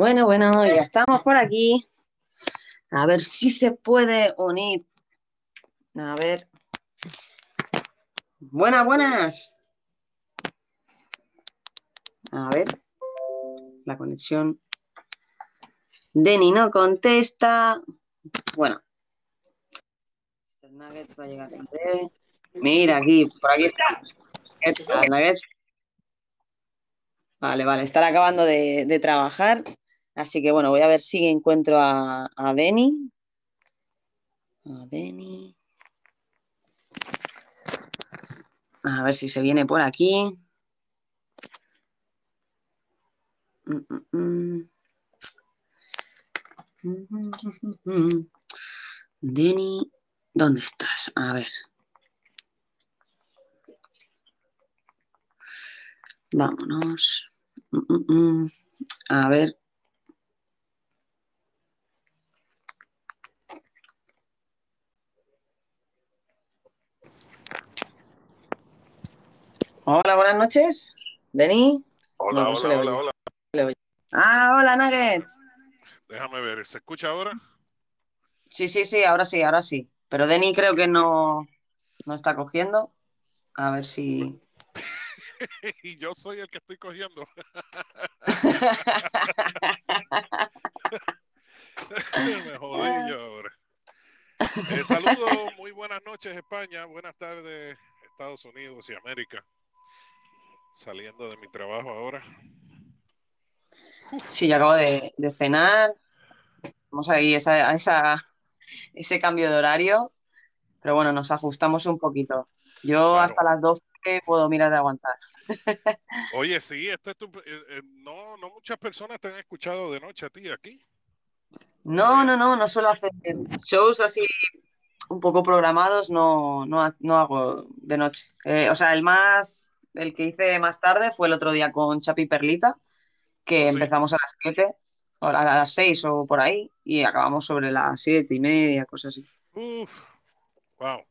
Bueno, bueno, ya estamos por aquí. A ver si se puede unir. A ver. Buenas, buenas. A ver. La conexión. Denny no contesta. Bueno. Va a llegar. Mira, aquí, por aquí. ¿Qué tal, Nuggets? Vale, vale, estar acabando de, trabajar. Así que bueno, voy a ver si encuentro a, a Denny. A Denny. A ver si se viene por aquí. Mm, mm, mm. Denny, ¿dónde estás? A ver. Vámonos. A ver. Hola, buenas noches. Denis. Hola, No, no se hola, hola, hola. Ah, hola, Nuggets. Déjame ver, ¿se escucha ahora? Sí, sí, sí, ahora sí, ahora sí. Pero Denis creo que no, no está cogiendo. A ver si. y yo soy el que estoy cogiendo. Me jodí yo ahora. Eh, saludos, muy buenas noches España, buenas tardes Estados Unidos y América. Saliendo de mi trabajo ahora. Sí, yo acabo de, de cenar. Vamos ahí esa, a esa, ese cambio de horario. Pero bueno, nos ajustamos un poquito. Yo Claro. hasta las 12 puedo mirar de aguantar. Oye, sí, este es tu- eh, eh, no, no muchas personas te han escuchado de noche a ti aquí. No, no, no, no suelo hacer shows así un poco programados, no, no, no hago de noche. Eh, o sea, el más, el que hice más tarde fue el otro día con Chapi Perlita, que ¿Oh, sí? empezamos a las 7, o a las 6 o por ahí, y acabamos sobre las siete y media, cosas así. Uf, wow.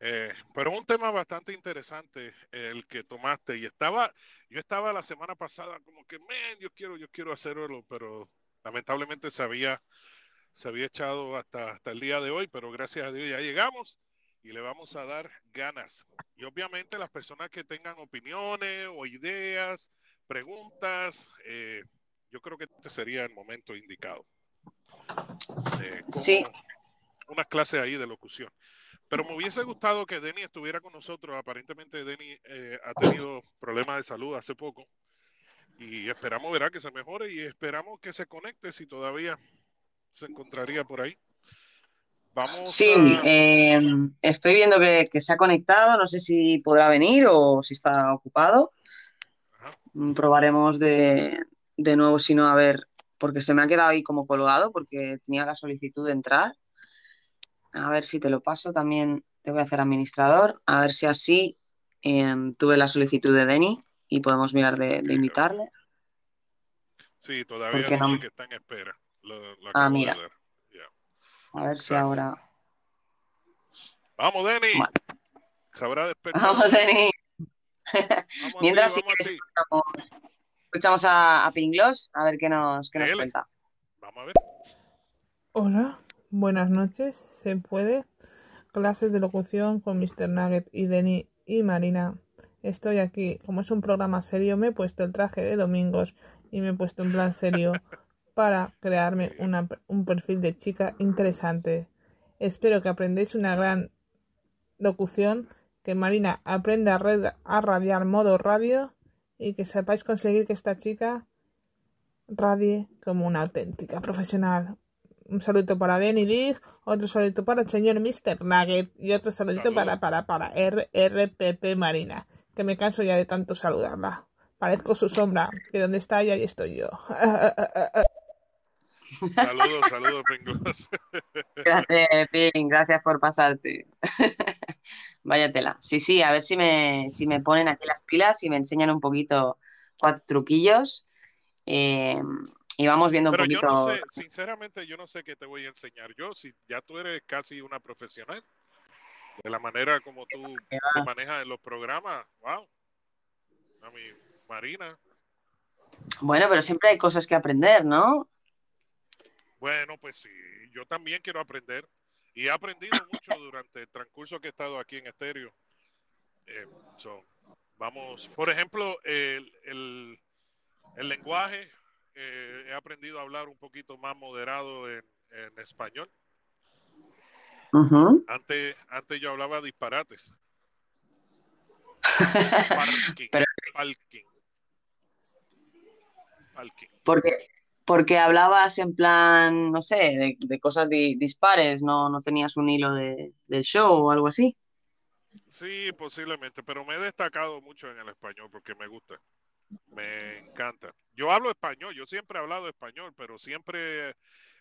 Eh, pero un tema bastante interesante el que tomaste y estaba, yo estaba la semana pasada como que, man, yo quiero, yo quiero hacerlo, pero lamentablemente se había, se había echado hasta, hasta el día de hoy, pero gracias a Dios ya llegamos y le vamos a dar ganas. Y obviamente las personas que tengan opiniones o ideas, preguntas, eh, yo creo que este sería el momento indicado. Eh, Sí. unas clases ahí de locución. Pero me hubiese gustado que Denny estuviera con nosotros. Aparentemente Denny eh, ha tenido problemas de salud hace poco. Y esperamos, verá, que se mejore y esperamos que se conecte si todavía se encontraría por ahí. Vamos Sí, a... eh, estoy viendo que, que se ha conectado, no sé si podrá venir o si está ocupado. Ajá. Mm, Probaremos de, de nuevo, si no, a ver, porque se me ha quedado ahí como colgado, porque tenía la solicitud de entrar. A ver si te lo paso también, te voy a hacer administrador, a ver si así eh, tuve la solicitud de Denny y podemos mirar de, de invitarle. Sí, todavía no- que está en espera. Lo, lo Ah, de mira. ver. A ver si ahora. Vamos, Denny. Bueno. Habrá despertado. Vamos, Denny. Vamos Mientras, ti, ti. escuchamos, escuchamos a, a Pinglos, a ver qué nos, qué nos cuenta. Vamos a ver. Hola, buenas noches. ¿Se puede? Clases de locución con Mr. Nugget y Denny y Marina. Estoy aquí. Como es un programa serio, me he puesto el traje de domingos y me he puesto en plan serio para crearme una- un perfil de chica interesante. Espero que aprendáis una gran locución, que Marina aprenda a, red- a radiar modo radio y que sepáis conseguir que esta chica radie como una auténtica profesional. Un saludo para Denny Dig, otro saludo para el señor Mr. Nugget y otro saludito Saludo. para, para, para RRPP Marina, que me canso ya de tanto saludarla. Parezco su sombra, que donde está ella, ahí estoy yo. Saludos, saludos, Pingos. Gracias, Ping, gracias por pasarte. Vaya tela. Sí, sí, a ver si me, si me ponen aquí las pilas y me enseñan un poquito cuatro truquillos. eh, y vamos viendo un yo poquito. no sé, sinceramente, yo no sé qué te voy a enseñar. Yo, si ya tú eres casi una profesional, de la manera como tú te manejas en los programas, wow. A mi Marina. Bueno, pero siempre hay cosas que aprender, ¿no? Bueno, pues sí, yo también quiero aprender y he aprendido mucho durante el transcurso que he estado aquí en Estéreo. Eh, so, vamos, por ejemplo, el, el, el lenguaje, eh, he aprendido a hablar un poquito más moderado en, en español. Antes, antes yo hablaba disparates. Parking, Pero- parking. Parking. Porque, porque hablabas en plan, no sé, de, cosas di- dispares, no, no tenías un hilo de, del show o algo así. Sí, posiblemente, pero me he destacado mucho en el español porque me gusta. Me encanta. Yo hablo español, yo siempre he hablado español, pero siempre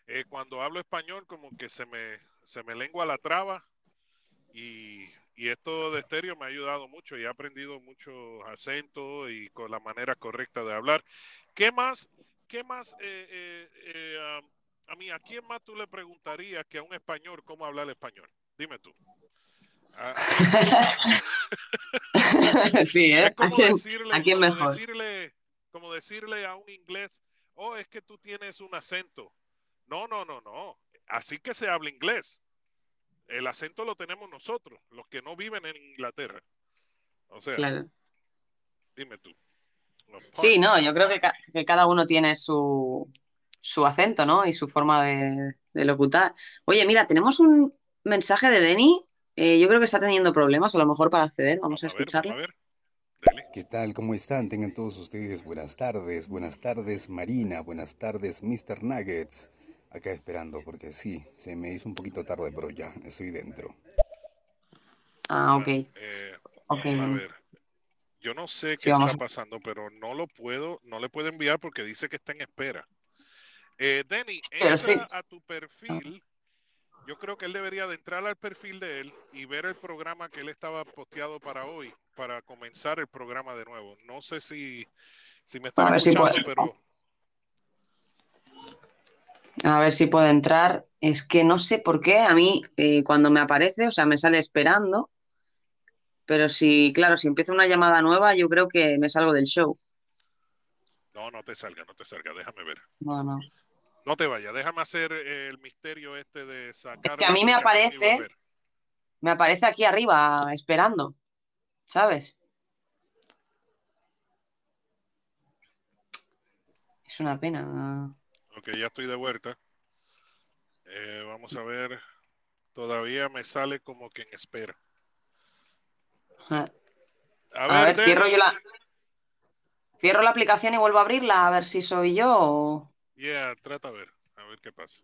eh, cuando hablo español como que se me, se me lengua la traba y, y esto de estéreo me ha ayudado mucho y he aprendido muchos acentos y con la manera correcta de hablar. ¿Qué más? ¿Qué más? eh, eh, eh, a, a mí, ¿a quién más tú le preguntarías que a un español cómo hablar español? Dime tú. A- Sí, ¿eh? es ¿A como quién- decirle, a quién como mejor? decirle, como decirle a un inglés, oh, es que tú tienes un acento. No, no, no, no. Así que se habla inglés. El acento lo tenemos nosotros, los que no viven en Inglaterra. O sea, Claro. dime tú. Sí, no, yo creo que, ca- que cada uno tiene su, su acento, ¿no? Y su forma de, de locutar. Oye, mira, tenemos un mensaje de Denny. Eh, yo creo que está teniendo problemas, a lo mejor para acceder. Vamos a escucharlo. a ver. Dele. ¿Qué tal? ¿Cómo están? Tengan todos ustedes buenas tardes. Buenas tardes, Marina. Buenas tardes, Mr. Nuggets. Acá esperando, porque sí, se me hizo un poquito tarde, pero ya, estoy dentro. Ah, ok. Eh, Ok, vamos a Denny. ver. Yo no sé qué está pasando, pero no lo puedo, no le puedo enviar porque dice que está en espera. Eh, Denny, sí. entra a tu perfil. Yo creo que él debería de entrar al perfil de él y ver el programa que él estaba posteado para hoy, para comenzar el programa de nuevo. No sé si, si me si escuchando, puede. pero A ver si puede entrar. Es que no sé por qué. A mí, eh, cuando me aparece, o sea, me sale esperando. Pero si, claro, si empieza una llamada nueva, yo creo que me salgo del show. no, no te salga, no te salga, déjame ver. No, no. No te vayas, déjame hacer el misterio este de sacar. que a mí me aparece-. Me aparece aquí arriba, esperando. ¿Sabes? Es una pena. Ok, ya estoy de vuelta. Eh, vamos a ver. Todavía me sale como que en espera. A A, a ver, cierro yo la. Cierro la aplicación y vuelvo a abrirla a ver si soy yo o. Yeah, trata a ver, a ver qué pasa.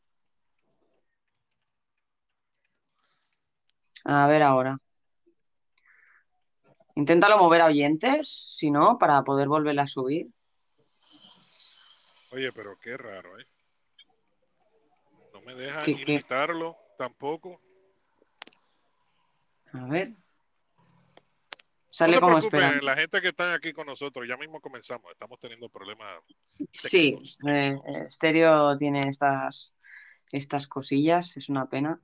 A ver ahora. Inténtalo mover a oyentes, si no, para poder volverla a subir. Oye, pero qué raro, ¿eh? No me deja ¿Qué- tampoco. A ver. No Sale se como esperando. la gente que está aquí con nosotros, ya mismo comenzamos, estamos teniendo problemas. Sí, técnicos. eh, eh, Stereo tiene estas, estas cosillas, es una pena.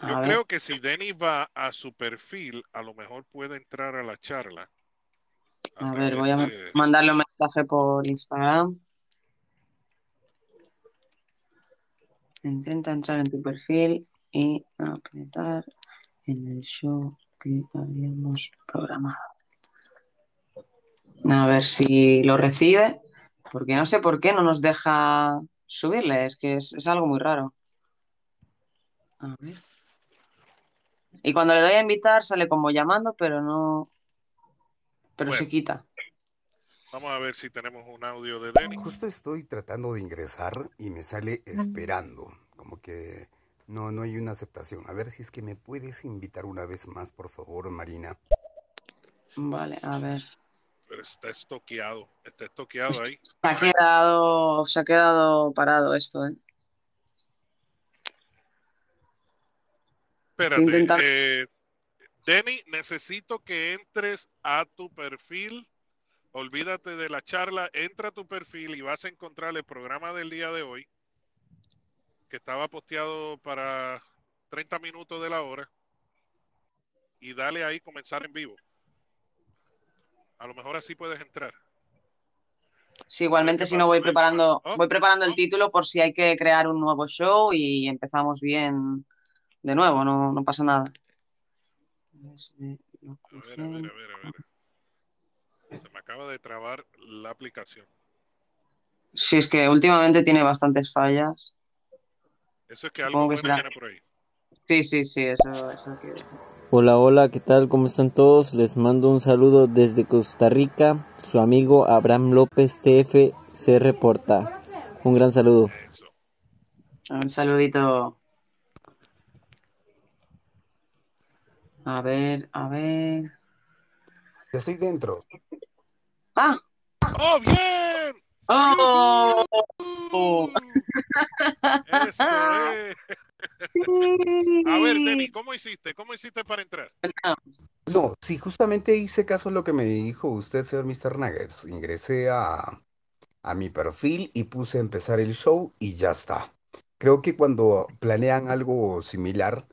A Yo ver. creo que si Denny va a su perfil, a lo mejor puede entrar a la charla. A A ver, voy a de- mandarle un mensaje por Instagram. Intenta entrar en tu perfil y apretar en el show que habíamos programado. A ver si lo recibe, porque no sé por qué no nos deja subirle, es que es, es algo muy raro. A ver. Y cuando le doy a invitar sale como llamando, pero no. Pero se quita. Vamos a ver si tenemos un audio de Denny. Justo estoy tratando de ingresar y me sale esperando. Como que no, no hay una aceptación. A ver si es que me puedes invitar una vez más, por favor, Marina. Vale, a ver. Pero está estoqueado, está estoqueado ahí. Se ha quedado, se ha quedado parado esto, ¿eh? Espérate, intentando- eh, Denny, necesito que entres a tu perfil. Olvídate de la charla, entra a tu perfil y vas a encontrar el programa del día de hoy, que estaba posteado para 30 minutos de la hora. Y dale ahí comenzar en vivo. A lo mejor así puedes entrar. Sí, igualmente si no voy preparando, voy preparando el título por si hay que crear un nuevo show y empezamos bien de nuevo, no, no pasa nada. A ver, a ver, a ver, a ver. Se me acaba de trabar la aplicación. Sí, es que últimamente tiene bastantes fallas. Eso es que algo que bueno será. por ahí. Sí, sí, sí, eso, eso que... Hola, hola, ¿qué tal? ¿Cómo están todos? Les mando un saludo desde Costa Rica. Su amigo Abraham López TF se reporta. Un gran saludo. Eso. Un saludito. A ver, a ver. Ya estoy dentro. ¡Ah! ¡Oh, bien! ¡Oh! Eso es. A ver, Denny, ¿cómo hiciste? ¿Cómo hiciste para entrar? No, sí, justamente hice caso a lo que me dijo usted, señor Mr. Nuggets. Ingresé a, a mi perfil y puse a empezar el show y ya está. Creo que cuando planean algo similar,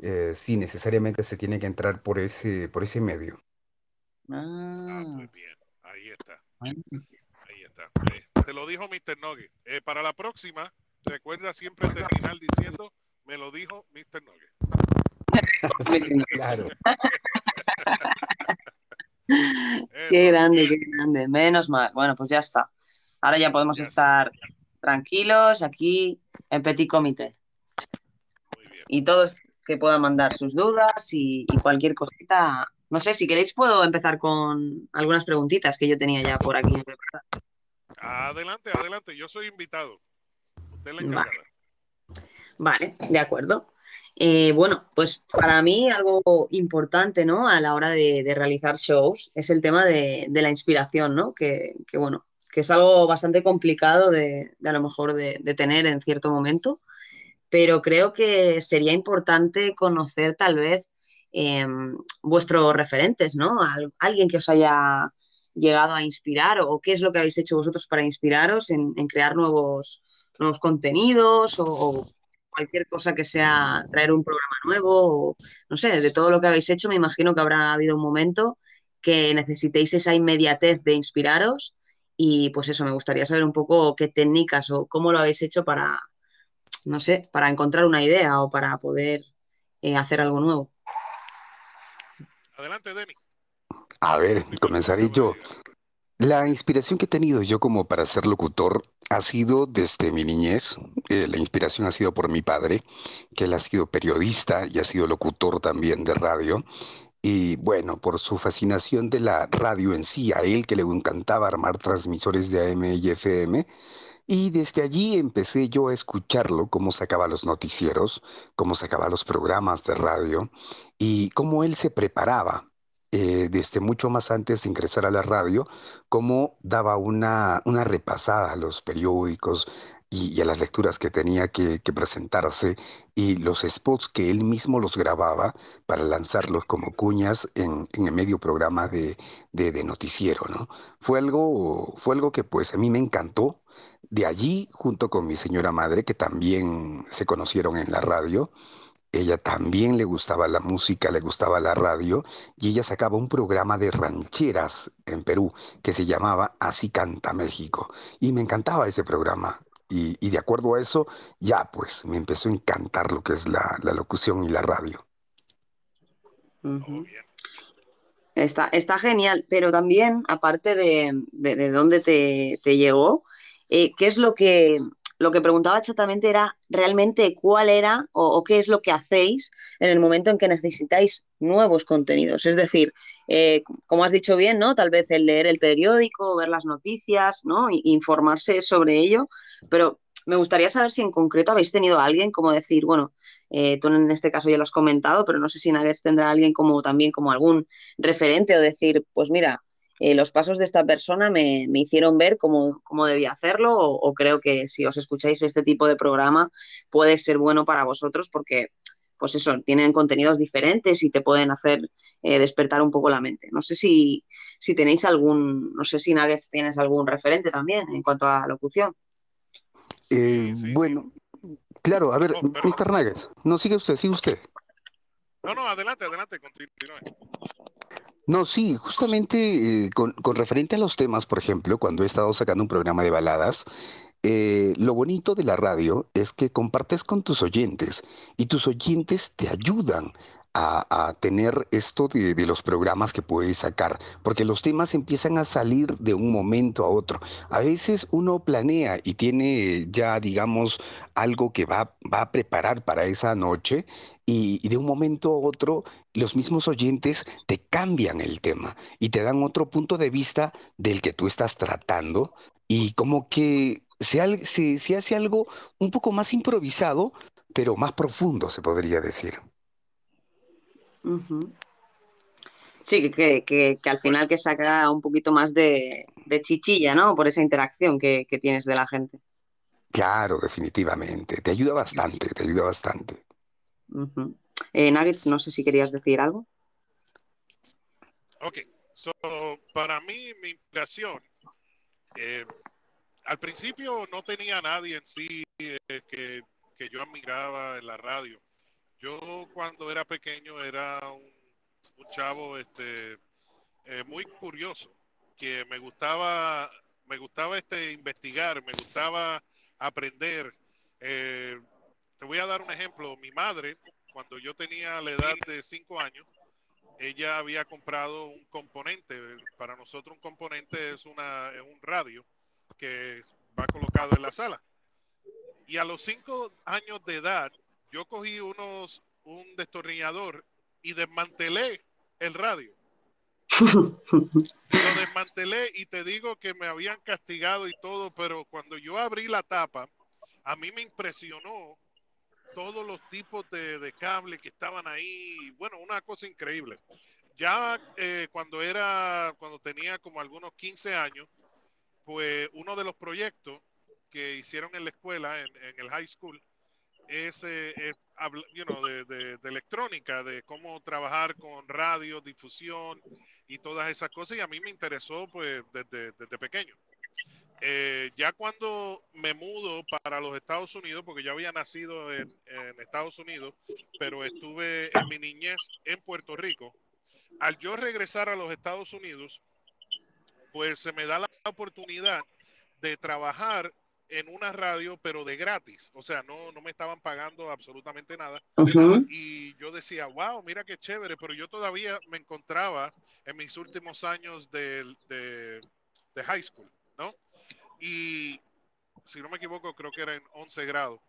eh, sí, necesariamente se tiene que entrar por ese, por ese medio. Ah, Ah, pues bien. Ahí está. Eh, te lo dijo Mr. Nugget. Eh, para la próxima, recuerda siempre terminar diciendo, me lo dijo Mr. Nugget. Sí, claro. Qué grande, qué grande. Menos mal. Bueno, pues ya está. Ahora ya podemos Ya estar tranquilos aquí en Petit Comité. Muy bien. Y todos que puedan mandar sus dudas y, y cualquier cosita. No sé, si queréis puedo empezar con algunas preguntitas que yo tenía ya por aquí preparadas. Adelante, adelante. Yo soy invitado. Usted la Vale. encargada. Vale, de acuerdo. Eh, bueno, pues para mí algo importante, ¿no? A la hora de, de realizar shows es el tema de, de la inspiración, ¿no? Que, que, bueno, que es algo bastante complicado de, de a lo mejor de, de tener en cierto momento, pero creo que sería importante conocer tal vez eh, vuestros referentes, ¿no? Al- alguien que os haya llegado a inspirar o qué es lo que habéis hecho vosotros para inspiraros en, crear nuevos, nuevos contenidos o, cualquier cosa que sea traer un programa nuevo o no sé, de todo lo que habéis hecho me imagino que habrá habido un momento que necesitéis esa inmediatez de inspiraros y pues eso, me gustaría saber un poco qué técnicas o cómo lo habéis hecho para, no sé, para encontrar una idea o para poder eh, hacer algo nuevo. Adelante, Denny. A ver, comenzaré yo. La inspiración que he tenido yo como para ser locutor ha sido desde mi niñez. Eh, la inspiración ha sido por mi padre, que él ha sido periodista y ha sido locutor también de radio. Y bueno, por su fascinación de la radio en sí, a él que le encantaba armar transmisores de AM y FM. Y desde allí empecé yo a escucharlo, cómo sacaba los noticieros, cómo sacaba los programas de radio y cómo él se preparaba eh, desde mucho más antes de ingresar a la radio, cómo daba una, una repasada a los periódicos y, a las lecturas que tenía que, que presentarse y los spots que él mismo los grababa para lanzarlos como cuñas en, en el medio programa de, de, de noticiero, ¿no? Fue algo, fue algo que pues a mí me encantó. De allí, junto con mi señora madre, que también se conocieron en la radio, ella también le gustaba la música, le gustaba la radio, y ella sacaba un programa de rancheras en Perú que se llamaba Así canta México. Y me encantaba ese programa. Y, de acuerdo a eso, ya pues me empezó a encantar lo que es la, locución y la radio. Está, genial, pero también, aparte de, de, de dónde te, te llegó, eh, ¿qué es lo que, lo que preguntaba exactamente era realmente cuál era o, qué es lo que hacéis en el momento en que necesitáis nuevos contenidos? Es decir, eh, como has dicho bien, ¿no? Tal vez el leer el periódico, ver las noticias, ¿no? Y, informarse sobre ello, pero me gustaría saber si en concreto habéis tenido a alguien como decir, bueno, eh, tú en este caso ya lo has comentado, pero no sé si Nuggets tendrá alguien como también como algún referente o decir, pues mira, eh, los pasos de esta persona me, me hicieron ver cómo, cómo debía hacerlo o, o, creo que si os escucháis este tipo de programa puede ser bueno para vosotros porque, pues eso, tienen contenidos diferentes y te pueden hacer eh, despertar un poco la mente. No sé si, si tenéis algún, no sé si Nuggets tienes algún referente también en cuanto a locución. Eh, Sí, sí, bueno, claro, a ver, Oh. Mr. Nuggets, no sigue usted, sigue usted. No, no, adelante, adelante, continúe. No, sí, justamente eh, con, con referente a los temas, por ejemplo, cuando he estado sacando un programa de baladas, eh, lo bonito de la radio es que compartes con tus oyentes y tus oyentes te ayudan a, a tener esto de, de los programas que puedes sacar, porque los temas empiezan a salir de un momento a otro. A veces uno planea y tiene ya, digamos, algo que va, va a preparar para esa noche y, y de un momento a otro los mismos oyentes te cambian el tema y te dan otro punto de vista del que tú estás tratando y como que se, al- se, se hace algo un poco más improvisado, pero más profundo, se podría decir. Sí, que, que, que- al final que saca un poquito más de, de chichilla, ¿no? Por esa interacción que, que tienes de la gente. Claro, definitivamente. Te ayuda bastante, te ayuda bastante. Eh, Nuggets, no sé si querías decir algo. Ok, so, para mí, mi inspiración, eh, al principio no tenía nadie en sí eh, que, que yo admiraba en la radio. Yo cuando era pequeño era un, un chavo este, eh, muy curioso, que me gustaba, me gustaba este, investigar, me gustaba aprender. Eh, te voy a dar un ejemplo. Mi madre, cuando yo tenía la edad de cinco años, ella había comprado un componente. Para nosotros un componente es, una, es un radio que va colocado en la sala. Y a los cinco años de edad, yo cogí unos, un destornillador y desmantelé el radio. Lo desmantelé y te digo que me habían castigado y todo, pero cuando yo abrí la tapa, a mí me impresionó todos los tipos de, de cable que estaban ahí. Bueno, una cosa increíble. Ya eh, cuando era, cuando tenía como algunos 15 años, pues uno de los proyectos que hicieron en la escuela, en, el high school, es, eh, es you de, de- electrónica, de cómo trabajar con radio, difusión y todas esas cosas. Y a mí me interesó pues desde pequeño. Eh, ya cuando me mudo para los Estados Unidos, porque yo había nacido en, en Estados Unidos, pero estuve en mi niñez en Puerto Rico, al yo regresar a los Estados Unidos, pues se me da la oportunidad de trabajar en una radio, pero de gratis. O sea, no, no me estaban pagando absolutamente nada. Y yo decía, wow, mira qué chévere, pero yo todavía me encontraba en mis últimos años de, de, de high school, ¿no? Y si no me equivoco, creo que era en 11 grados.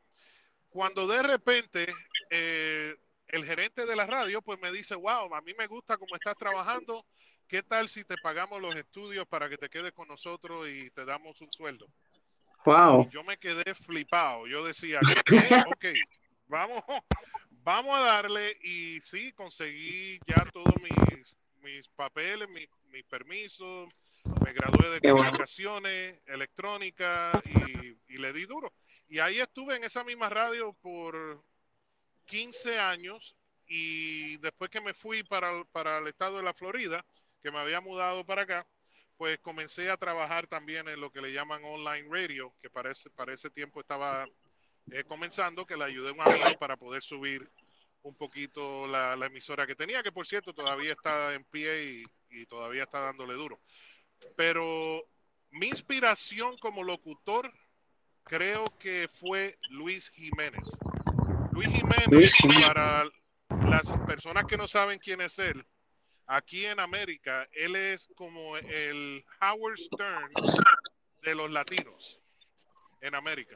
Cuando de repente eh, el gerente de la radio pues me dice, wow, a mí me gusta cómo estás trabajando, ¿qué tal si te pagamos los estudios para que te quedes con nosotros y te damos un sueldo? Wow. Y yo me quedé flipado, yo decía, ¿qué? ok, vamos, vamos a darle y sí, conseguí ya todos mis, mis papeles, mis, mis permisos, me gradué de Qué bueno. comunicaciones, electrónica y, y le di duro. Y ahí estuve en esa misma radio por 15 años y después que me fui para, el- para el estado de la Florida, que me había mudado para acá, pues comencé a trabajar también en lo que le llaman online radio, que para ese, para ese tiempo estaba eh, comenzando, que le ayudé a un amigo para poder subir un poquito la, la emisora que tenía, que por cierto todavía está en pie y, y todavía está dándole duro. Pero mi inspiración como locutor creo que fue Luis Jiménez. Luis Jiménez, Luis Jiménez. para las personas que no saben quién es él, aquí en América, él es como el Howard Stern de los latinos en América.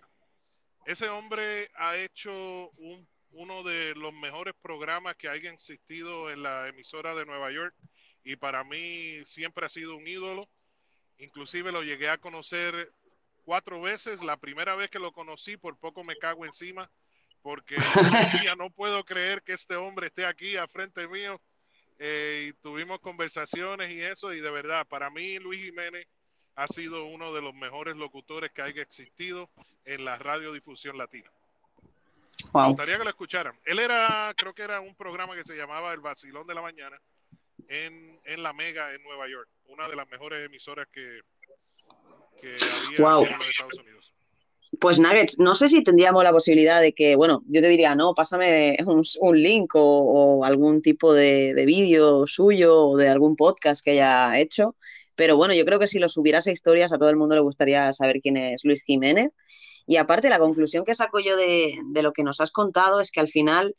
Ese hombre ha hecho un- uno de los mejores programas que haya existido en la emisora de Nueva York y para mí siempre ha sido un ídolo. Inclusive lo llegué a conocer cuatro veces. La primera vez que lo conocí por poco me cago encima porque decía, no puedo creer que este hombre esté aquí a frente mío. Eh, y tuvimos conversaciones y eso, y de verdad, para mí Luis Jiménez ha sido uno de los mejores locutores que haya existido en la radiodifusión latina. Me Wow. gustaría que lo escucharan. Él era, creo que era un programa que se llamaba El Vacilón de la Mañana en, en La Mega en Nueva York, una de las mejores emisoras que, que había Wow. en los Estados Unidos. Pues Nuggets, no sé si tendríamos la posibilidad de que, bueno, yo te diría, no, pásame un, link o, algún tipo de, de vídeo suyo o de algún podcast que haya hecho, pero bueno, yo creo que si lo subieras a historias a todo el mundo le gustaría saber quién es Luis Jiménez. Y aparte, la conclusión que saco yo de, de lo que nos has contado es que al final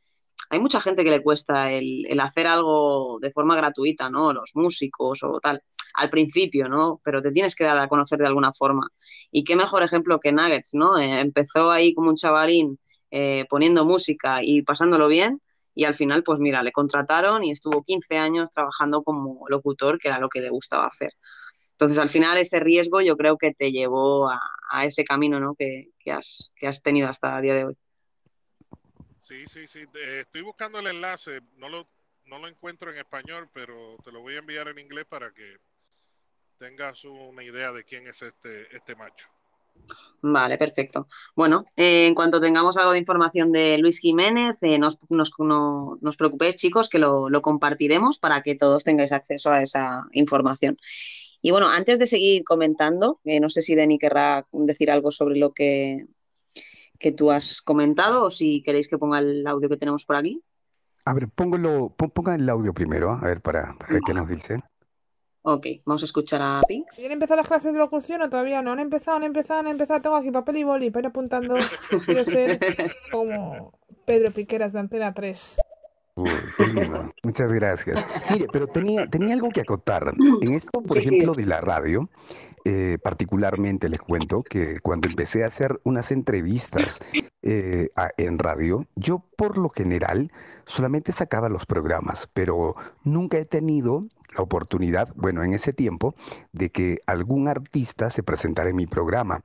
hay mucha gente que le cuesta el, hacer algo de forma gratuita, ¿no? Los músicos o tal, al principio, ¿no? Pero te tienes que dar a conocer de alguna forma. Y qué mejor ejemplo que Nuggets, ¿no? Eh, empezó ahí como un chavalín eh, poniendo música y pasándolo bien y al final, pues mira, le contrataron y estuvo 15 años trabajando como locutor, que era lo que le gustaba hacer. Entonces, al final, ese riesgo yo creo que te llevó a, ese camino ¿no? que, has, que has tenido hasta el día de hoy. Sí, sí, sí. estoy buscando el enlace. No lo, no lo encuentro en español, pero te lo voy a enviar en inglés para que tengas una idea de quién es este, este macho. Vale, perfecto. Bueno, eh, en cuanto tengamos algo de información de Luis Jiménez, eh, nos, nos, no, nos preocupéis, chicos, que lo, lo, compartiremos para que todos tengáis acceso a esa información. Y bueno, antes de seguir comentando, eh, no sé si Denny querrá decir algo sobre lo que que tú has comentado o si queréis que ponga el audio que tenemos por aquí. A ver, póngalo, ponga el audio primero, a ver, para, para ver qué nos dicen. Ok, vamos a escuchar a Pi. ¿Quieren empezar las clases de locución o todavía no? Han empezado, han empezado, han empezado. Tengo aquí papel y boli para ir apuntando. Quiero ser como Pedro Piqueras de Antena 3. Uy, qué lindo. Muchas gracias. Mire, pero tenía, tenía algo que acotar. En esto, por ejemplo, de la radio, eh, particularmente les cuento que cuando empecé a hacer unas entrevistas eh, en radio, yo por lo general solamente sacaba los programas, pero nunca he tenido la oportunidad, bueno, en ese tiempo, de que algún artista se presentara en mi programa.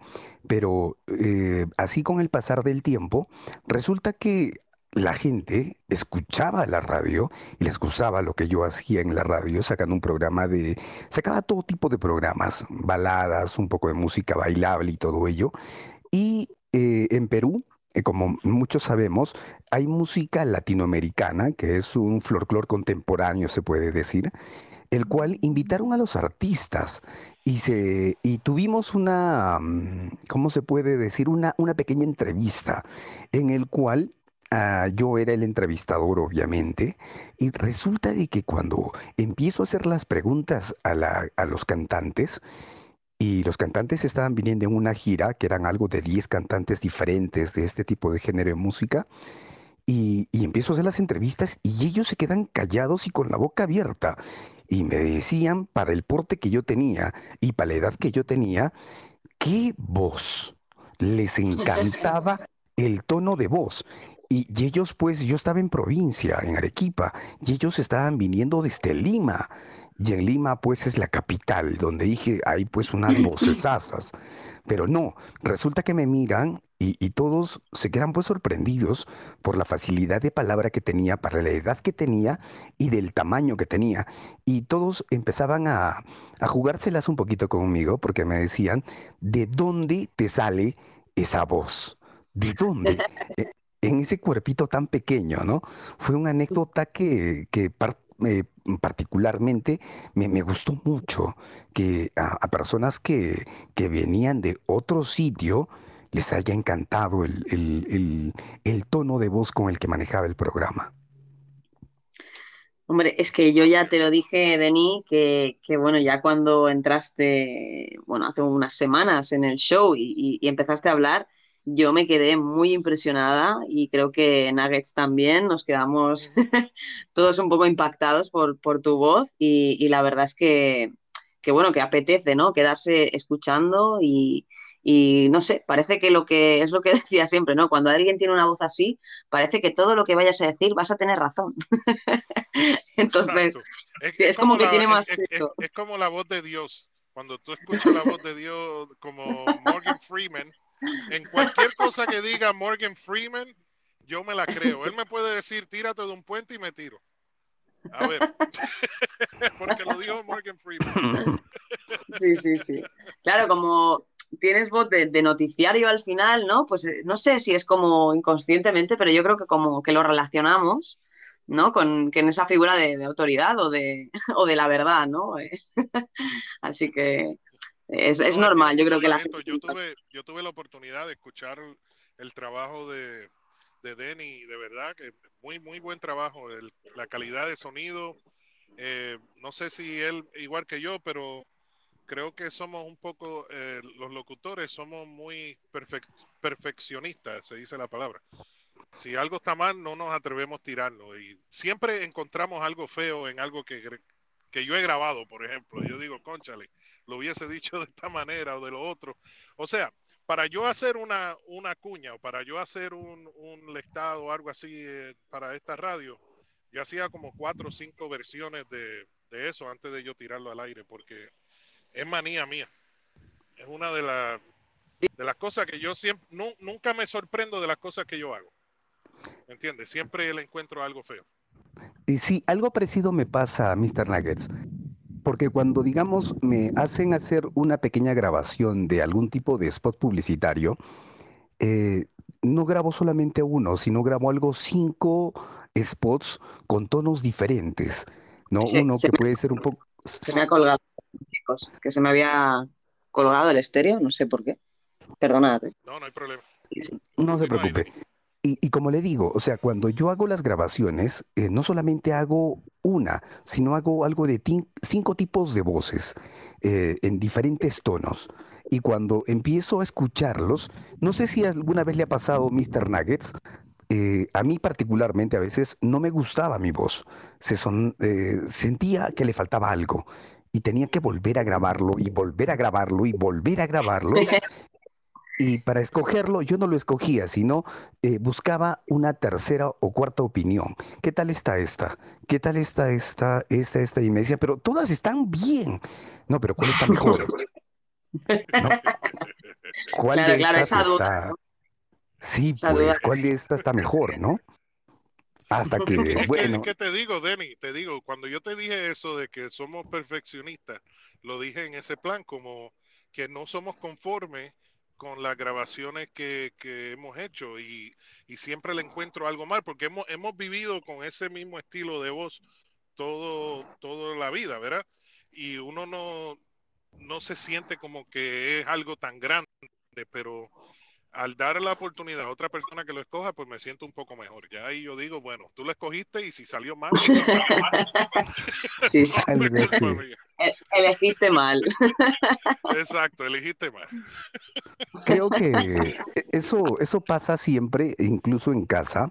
Pero eh, así con el pasar del tiempo, resulta que la gente escuchaba la radio y les gustaba lo que yo hacía en la radio, sacando un programa de... sacaba todo tipo de programas, baladas, un poco de música bailable y todo ello. Y eh, en Perú, eh, como muchos sabemos, hay música latinoamericana, que es un folclore contemporáneo, se puede decir, el cual invitaron a los artistas y, se, y tuvimos una, mm, ¿cómo se puede decir? Una, una pequeña entrevista en el cual Ah, yo era el entrevistador, obviamente, y resulta de que cuando empiezo a hacer las preguntas a, la, a los cantantes, y los cantantes estaban viniendo en una gira, que eran algo de 10 cantantes diferentes de este tipo de género de música, y, y empiezo a hacer las entrevistas y ellos se quedan callados y con la boca abierta. Y me decían, para el porte que yo tenía y para la edad que yo tenía, qué voz. Les encantaba el tono de voz. Y, ellos, pues, yo estaba en provincia, en Arequipa, y ellos estaban viniendo desde Lima. Y en Lima, pues, es la capital, donde dije, hay pues unas vocesasas. Pero no, resulta que me miran y, y, todos se quedan pues sorprendidos por la facilidad de palabra que tenía, para la edad que tenía y del tamaño que tenía. Y todos empezaban a, a jugárselas un poquito conmigo porque me decían, ¿de dónde te sale esa voz? ¿De dónde? En ese cuerpito tan pequeño, ¿no? Fue una anécdota que, que eh, particularmente me, me, gustó mucho, que a, a personas que, que, venían de otro sitio les haya encantado el, el, el, el tono de voz con el que manejaba el programa. Hombre, es que yo ya te lo dije, Denis, que, que, bueno, ya cuando entraste, bueno, hace unas semanas en el show y, y, y empezaste a hablar, yo me quedé muy impresionada y creo que Nuggets también, nos quedamos todos un poco impactados por, por tu voz y, y, la verdad es que, que, bueno, que apetece, ¿no? Quedarse escuchando y, y, no sé, parece que lo que es lo que decía siempre, ¿no? Cuando alguien tiene una voz así, parece que todo lo que vayas a decir vas a tener razón. Entonces, es, es, es, como, como que tiene más... es como la voz de Dios. Cuando tú escuchas la voz de Dios como Morgan Freeman, en cualquier cosa que diga Morgan Freeman, yo me la creo. Él me puede decir, tírate de un puente y me tiro. A ver, porque lo dijo Morgan Freeman. Sí, sí, sí. Claro, como tienes voz de, de, noticiario al final, ¿no? Pues eh, no sé si es como inconscientemente, pero yo creo que como que lo relacionamos, ¿no? Con, con esa figura de, de autoridad o de, o de la verdad, ¿no? Así que Es, es normal, yo creo que la gente... Yo tuve, yo tuve la oportunidad de escuchar el trabajo de, de Denny, de verdad que muy, muy buen trabajo. la calidad de sonido, eh, no sé si él igual que yo, pero creo que somos un poco, eh, los locutores somos muy perfeccionistas, se dice la palabra. Si algo está mal, no nos atrevemos a tirarlo. Y siempre encontramos algo feo en algo que, que yo he grabado, por ejemplo. Yo digo, conchale, lo hubiese dicho de esta manera o de lo otro. O sea, para yo hacer una, una cuña o para yo hacer un, un listado o algo así eh, para esta radio, yo hacía como cuatro o cinco versiones de, de, eso antes de yo tirarlo al aire, porque es manía mía. Es una de, las de las cosas que yo siempre, nunca me sorprendo de las cosas que yo hago. ¿Me entiendes? Siempre le encuentro algo feo. Y sí, algo parecido me pasa a Mr. Nuggets porque cuando, digamos, me hacen hacer una pequeña grabación de algún tipo de spot publicitario, eh, no grabo solamente uno, sino grabo algo cinco spots con tonos diferentes, ¿no? uno que puede ser un poco... Se me ha colgado, chicos, que se me había colgado el estéreo, no sé por qué. Perdonad. ¿eh? No, no hay problema. No se preocupe. Y, como le digo, o sea, cuando yo hago las grabaciones, eh, no solamente hago una, sino hago algo de cinco tipos de voces eh, en diferentes tonos. Y cuando empiezo a escucharlos, no sé si alguna vez le ha pasado Mr. Nuggets, eh, a mí particularmente a veces no me gustaba mi voz. Se son, sentía que le faltaba algo y tenía que volver a grabarlo y volver a grabarlo y volver a grabarlo. Y para escogerlo, yo no lo escogía, sino eh, buscaba una tercera o cuarta opinión. ¿Qué tal está esta? ¿Qué tal está esta, esta, esta? Y me decía, pero todas están bien. No, pero ¿cuál está mejor? ¿Cuál de estas está? Sí, pues, ¿cuál de estas está mejor, no? Hasta que, bueno. ¿Qué te digo, Denny? Te digo, cuando yo te dije eso de que somos perfeccionistas, lo dije en ese plan, como que no somos conformes con las grabaciones que, hemos hecho y, siempre le encuentro algo mal porque hemos, hemos vivido con ese mismo estilo de voz todo, toda la vida, ¿verdad? Y uno no, no se siente como que es algo tan grande, pero al dar la oportunidad a otra persona que lo escoja, pues me siento un poco mejor. Ya ahí yo digo, bueno, tú lo escogiste y si salió mal. sí, e-, Elegiste mal. Exacto, elegiste mal. Creo que eso, eso pasa siempre, incluso en casa.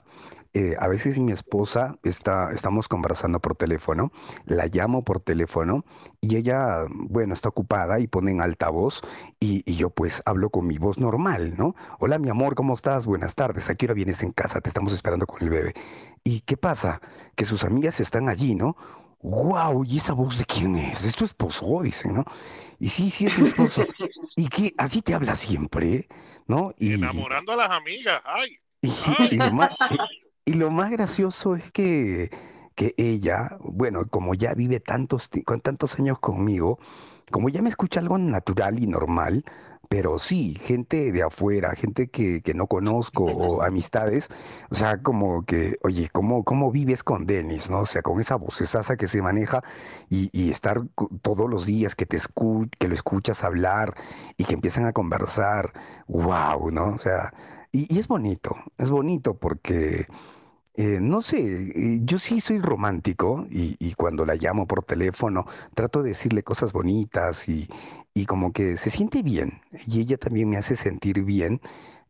Eh, a veces mi esposa está, estamos conversando por teléfono, la llamo por teléfono y ella, bueno, está ocupada y pone en altavoz y, y yo pues hablo con mi voz normal, ¿no? Hola mi amor, ¿cómo estás? Buenas tardes, ¿a qué hora vienes en casa? Te estamos esperando con el bebé. ¿Y qué pasa? Que sus amigas están allí, ¿no? Wow, ¿y esa voz de quién es? Es tu esposo, dicen, ¿no? Y sí, sí es mi esposo. y que así te habla siempre, ¿no? Y, Enamorando a las amigas, ay. Y, lo más, gracioso es que, que ella, bueno, como ya vive tantos, con tantos años conmigo, como ya me escucha algo natural y normal, pero sí, gente de afuera, gente que, que no conozco o amistades, o sea, como que, oye, ¿cómo, cómo vives con Denis, no? O sea, con esa vocesaza que se maneja y, y estar todos los días que te escu que lo escuchas hablar y que empiezan a conversar, wow, ¿no? O sea, y, y es bonito, es bonito porque eh, no sé, eh, yo sí soy romántico y, cuando la llamo por teléfono trato de decirle cosas bonitas y, y como que se siente bien y ella también me hace sentir bien,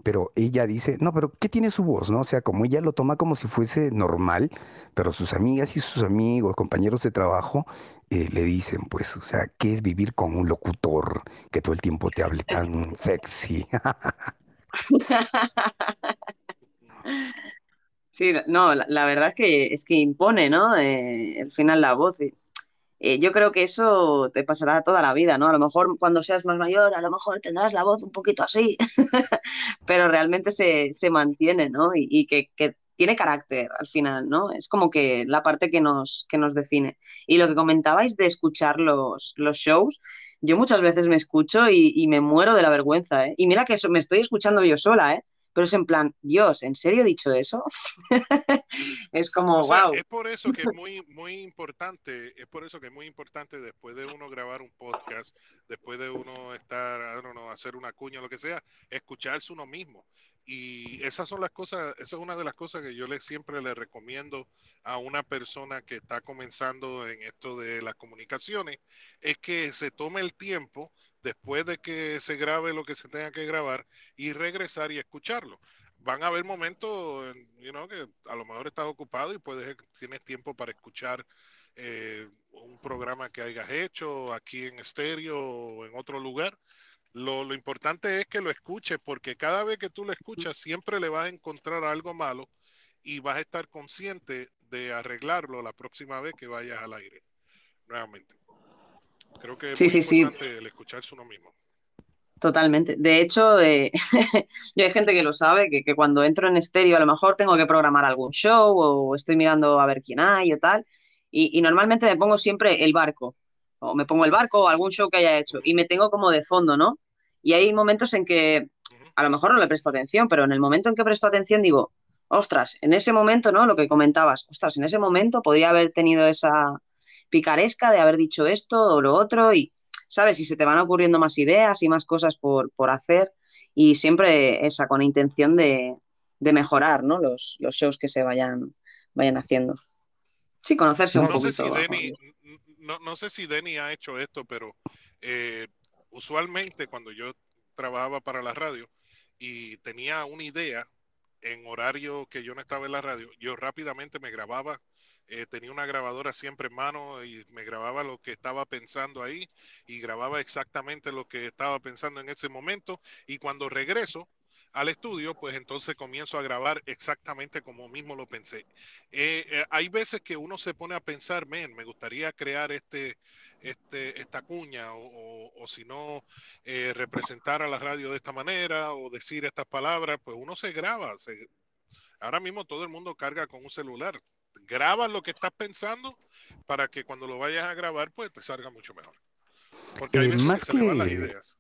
pero ella dice, no, pero ¿qué tiene su voz? ¿No? O sea, como ella lo toma como si fuese normal, pero sus amigas y sus amigos, compañeros de trabajo, eh, le dicen, pues, o sea, ¿qué es vivir con un locutor que todo el tiempo te hable tan sexy? Sí, no, la, verdad es que es que impone, ¿no? Eh, al final la voz. Eh, yo creo que eso te pasará toda la vida, ¿no? A lo mejor cuando seas más mayor, a lo mejor tendrás la voz un poquito así, pero realmente se, mantiene, ¿no? Y, que, tiene carácter al final, ¿no? Es como que la parte que nos, que nos define. Y lo que comentabais de escuchar los, los shows, yo muchas veces me escucho y, me muero de la vergüenza, ¿eh? Y mira que me estoy escuchando yo sola, ¿eh? Pero es en plan, Dios, ¿en serio he dicho eso? es como, wow. Es por eso que es muy, muy importante, es por eso que es muy importante después de uno grabar un podcast, después de uno estar, no hacer una cuña, lo que sea, escucharse uno mismo. Y esas son las cosas, esa es una de las cosas que yo le, siempre le recomiendo a una persona que está comenzando en esto de las comunicaciones, es que se tome el tiempo después de que se grabe lo que se tenga que grabar y regresar y escucharlo. Van a haber momentos, you know, que a lo mejor estás ocupado y puedes, tienes tiempo para escuchar eh, un programa que hayas hecho aquí en estéreo o en otro lugar lo, importante es que lo escuches porque cada vez que tú lo escuchas siempre le vas a encontrar algo malo y vas a estar consciente de arreglarlo la próxima vez que vayas al aire nuevamente. Creo que es muy importante el escucharse uno mismo. Totalmente. De hecho, eh, yo hay gente que lo sabe, que, cuando entro en estéreo a lo mejor tengo que programar algún show o estoy mirando a ver quién hay o tal. Y, y normalmente me pongo siempre el barco, o me pongo el barco o algún show que haya hecho y me tengo como de fondo, ¿no? Y hay momentos en que a lo mejor no le presto atención, pero en el momento en que presto atención digo, ostras, en ese momento, ¿no? Lo que comentabas, ostras, en ese momento podría haber tenido esa picaresca de haber dicho esto o lo otro y, ¿sabes? Y se te van ocurriendo más ideas y más cosas por, hacer y siempre esa con intención de, mejorar, ¿no? Los, shows que se vayan, vayan haciendo. Sí, conocerse un poquito. no, sé si Denny ha hecho esto, pero eh, usualmente cuando yo trabajaba para la radio y tenía una idea en horario que yo no estaba en la radio, yo rápidamente me grababa, eh, tenía una grabadora siempre en mano y me grababa lo que estaba pensando ahí y grababa exactamente lo que estaba pensando en ese momento y cuando regreso al estudio, pues entonces comienzo a grabar exactamente como mismo lo pensé. Eh, eh, hay veces que uno se pone a pensar, men, me gustaría crear este, este, esta cuña o, si no eh, representar a la radio de esta manera o decir estas palabras, pues uno se graba. ahora mismo todo el mundo carga con un celular. Graba lo que estás pensando para que cuando lo vayas a grabar, pues te salga mucho mejor. Porque hay eh, veces más que, las ideas.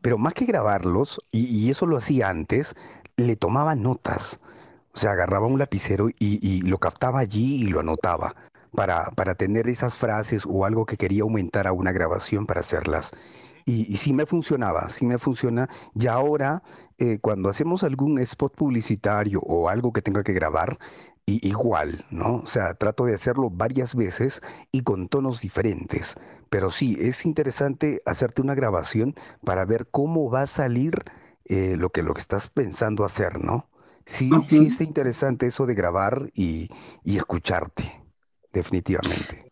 Pero más que grabarlos, y, y eso lo hacía antes, le tomaba notas. O sea, agarraba un lapicero y, y, lo captaba allí y lo anotaba para, para tener esas frases o algo que quería aumentar a una grabación para hacerlas. Y, sí me funcionaba, sí me funciona. Y ahora, eh, cuando hacemos algún spot publicitario o algo que tenga que grabar, y, igual, ¿no? O sea, trato de hacerlo varias veces y con tonos diferentes. Pero sí, es interesante hacerte una grabación para ver cómo va a salir eh, lo, que, lo que estás pensando hacer, ¿no? Sí, sí es interesante eso de grabar y, y escucharte definitivamente.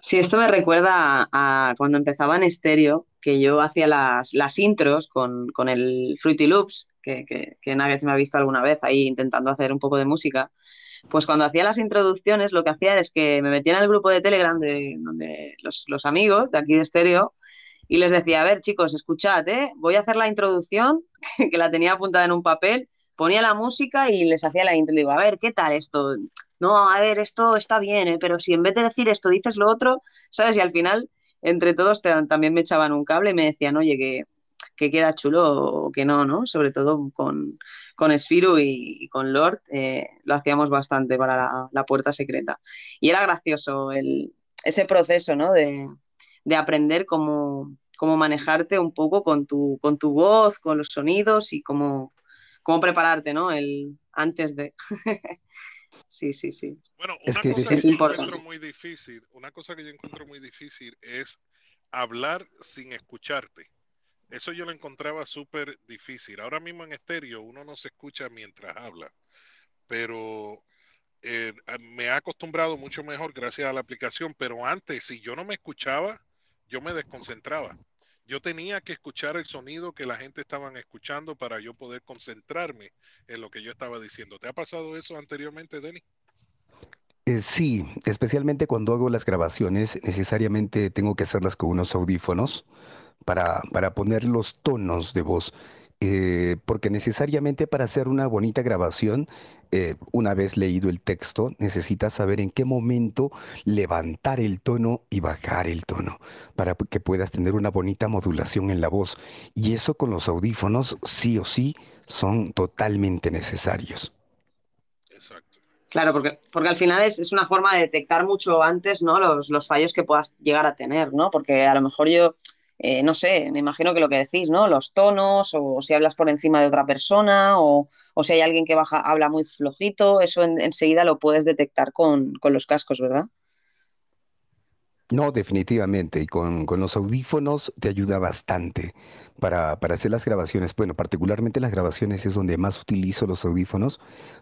Sí, esto me recuerda a, cuando empezaba en estéreo, que yo hacía las, las intros con, con, el Fruity Loops, que, que, que, Nuggets me ha visto alguna vez ahí intentando hacer un poco de música. Pues cuando hacía las introducciones, lo que hacía es que me metía en el grupo de Telegram de donde los, los amigos de aquí de estéreo y les decía, a ver chicos, escuchad, ¿eh? voy a hacer la introducción, que la tenía apuntada en un papel, ponía la música y les hacía la intro. Y digo, a ver, ¿qué tal esto? No, a ver, esto está bien, ¿eh? pero si en vez de decir esto dices lo otro, ¿sabes? Y al final, entre todos también me echaban un cable y me decían, oye, que, que queda chulo o que no, ¿no? Sobre todo con, con y, con Lord eh, lo hacíamos bastante para la, puerta secreta. Y era gracioso el, ese proceso, ¿no? De, de aprender cómo, cómo, manejarte un poco con tu, con tu voz, con los sonidos y cómo, cómo prepararte, ¿no? El, antes de... sí, sí, sí. Bueno, una cosa que, yo encuentro muy difícil, una cosa que yo encuentro muy difícil es hablar sin escucharte. Eso yo lo encontraba súper difícil. Ahora mismo en estéreo uno no se escucha mientras habla, pero eh, me ha acostumbrado mucho mejor gracias a la aplicación, pero antes si yo no me escuchaba, yo me desconcentraba. Yo tenía que escuchar el sonido que la gente estaba escuchando para yo poder concentrarme en lo que yo estaba diciendo. ¿Te ha pasado eso anteriormente, Denny? Eh, sí, especialmente cuando hago las grabaciones, necesariamente tengo que hacerlas con unos audífonos para, para poner los tonos de voz. Eh, porque necesariamente para hacer una bonita grabación, eh, una vez leído el texto, necesitas saber en qué momento levantar el tono y bajar el tono, para que puedas tener una bonita modulación en la voz. Y eso con los audífonos, sí o sí, son totalmente necesarios. Exacto. Claro, porque, porque al final es, es, una forma de detectar mucho antes ¿no? los, los fallos que puedas llegar a tener, ¿no? Porque a lo mejor yo eh, no sé, me imagino que lo que decís, ¿no? Los tonos, o si hablas por encima de otra persona, o, si hay alguien que baja, habla muy flojito, eso enseguida lo puedes detectar con, con los cascos, ¿verdad? No, definitivamente. Y con, los audífonos te ayuda bastante para, para hacer las grabaciones. Bueno, particularmente las grabaciones es donde más utilizo los audífonos.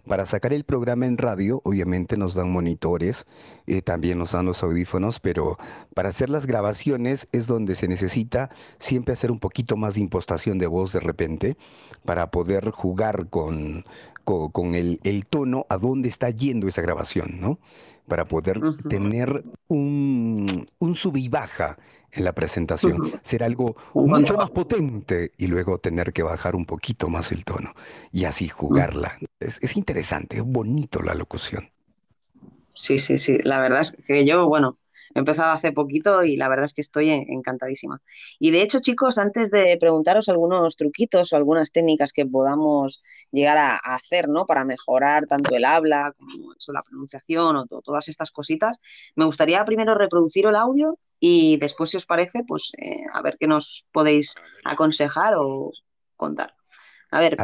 Para sacar el programa en radio, obviamente nos dan monitores, eh, también nos dan los audífonos, pero para hacer las grabaciones es donde se necesita siempre hacer un poquito más de impostación de voz de repente para poder jugar con, con, el, el tono a dónde está yendo esa grabación, ¿no? para poder tener un, un sub y baja en la presentación, ser algo mucho más potente y luego tener que bajar un poquito más el tono y así jugarla. Es, es interesante, es bonito la locución. Sí, sí, sí. La verdad es que yo, bueno, He empezado hace poquito y la verdad es que estoy encantadísima. Y de hecho, chicos, antes de preguntaros algunos truquitos o algunas técnicas que podamos llegar a, hacer, ¿no? Para mejorar tanto el habla como la pronunciación o todas estas cositas, me gustaría primero reproducir el audio y después, si os parece, pues eh, a ver qué nos podéis aconsejar o contar. A ver.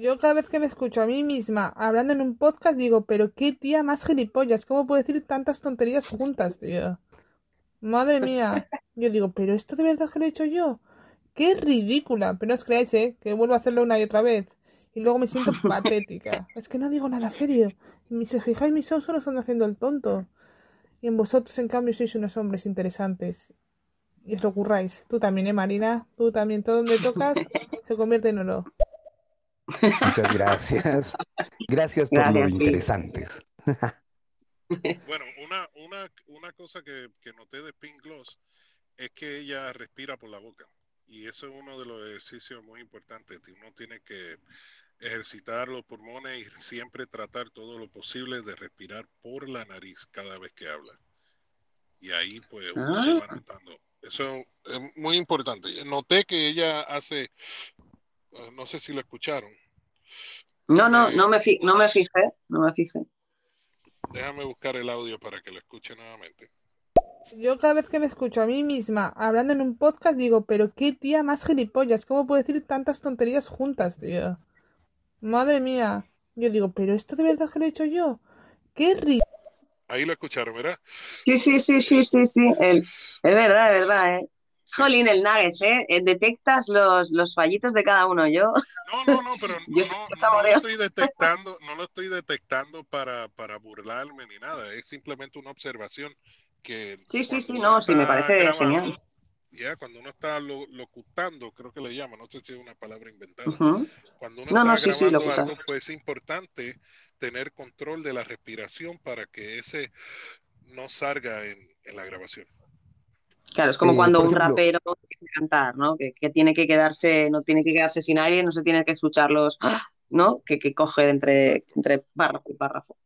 Yo cada vez que me escucho a mí misma hablando en un podcast digo, pero qué tía más gilipollas, ¿cómo puedo decir tantas tonterías juntas, tío? Madre mía. Yo digo, pero esto de verdad que lo he hecho yo. Qué ridícula. Pero no os creáis, ¿eh? Que vuelvo a hacerlo una y otra vez. Y luego me siento patética. Es que no digo nada serio. Y si os fijáis, mis ojos solo están haciendo el tonto. Y en vosotros, en cambio, sois unos hombres interesantes. Y os lo curráis. Tú también, ¿eh, Marina? Tú también. Todo donde tocas se convierte en oro. Muchas gracias. Gracias por lo interesantes. Bueno, una, una, una cosa que, noté de Pink Gloss es que ella respira por la boca. Y eso es uno de los ejercicios muy importantes. Uno tiene que ejercitar los pulmones y siempre tratar todo lo posible de respirar por la nariz cada vez que habla. Y ahí pues uno se va ah. notando. Eso es muy importante. Noté que ella hace no sé si lo escucharon. No, no, no me, no me fijé, no me fijé. Déjame buscar el audio para que lo escuche nuevamente. Yo cada vez que me escucho a mí misma hablando en un podcast digo, pero qué tía más gilipollas, ¿cómo puedo decir tantas tonterías juntas, tío? Madre mía. Yo digo, pero esto de verdad que lo he hecho yo. Qué ri... Ahí lo escucharon, ¿verdad? Sí, sí, sí, sí, sí, sí. es verdad, es verdad, ¿eh? Jolín, el Nuggets, ¿eh? ¿eh? Detectas los, los fallitos de cada uno, yo. No, no, no, pero no, no, lo estoy detectando, no lo estoy detectando para, para burlarme ni nada, es simplemente una observación que... Sí, sí, sí, no, sí, me parece genial. Ya, cuando uno está locutando, creo que le llama, no sé si es una palabra inventada. Cuando uno está grabando algo, pues es importante tener control de la respiración para que ese no salga en la grabación. Claro, es como cuando un rapero tiene que cantar, ¿no? Que, tiene que quedarse, no tiene que quedarse sin aire, no se tiene que escuchar los, ¿no? Que, coge entre, entre párrafo y párrafo.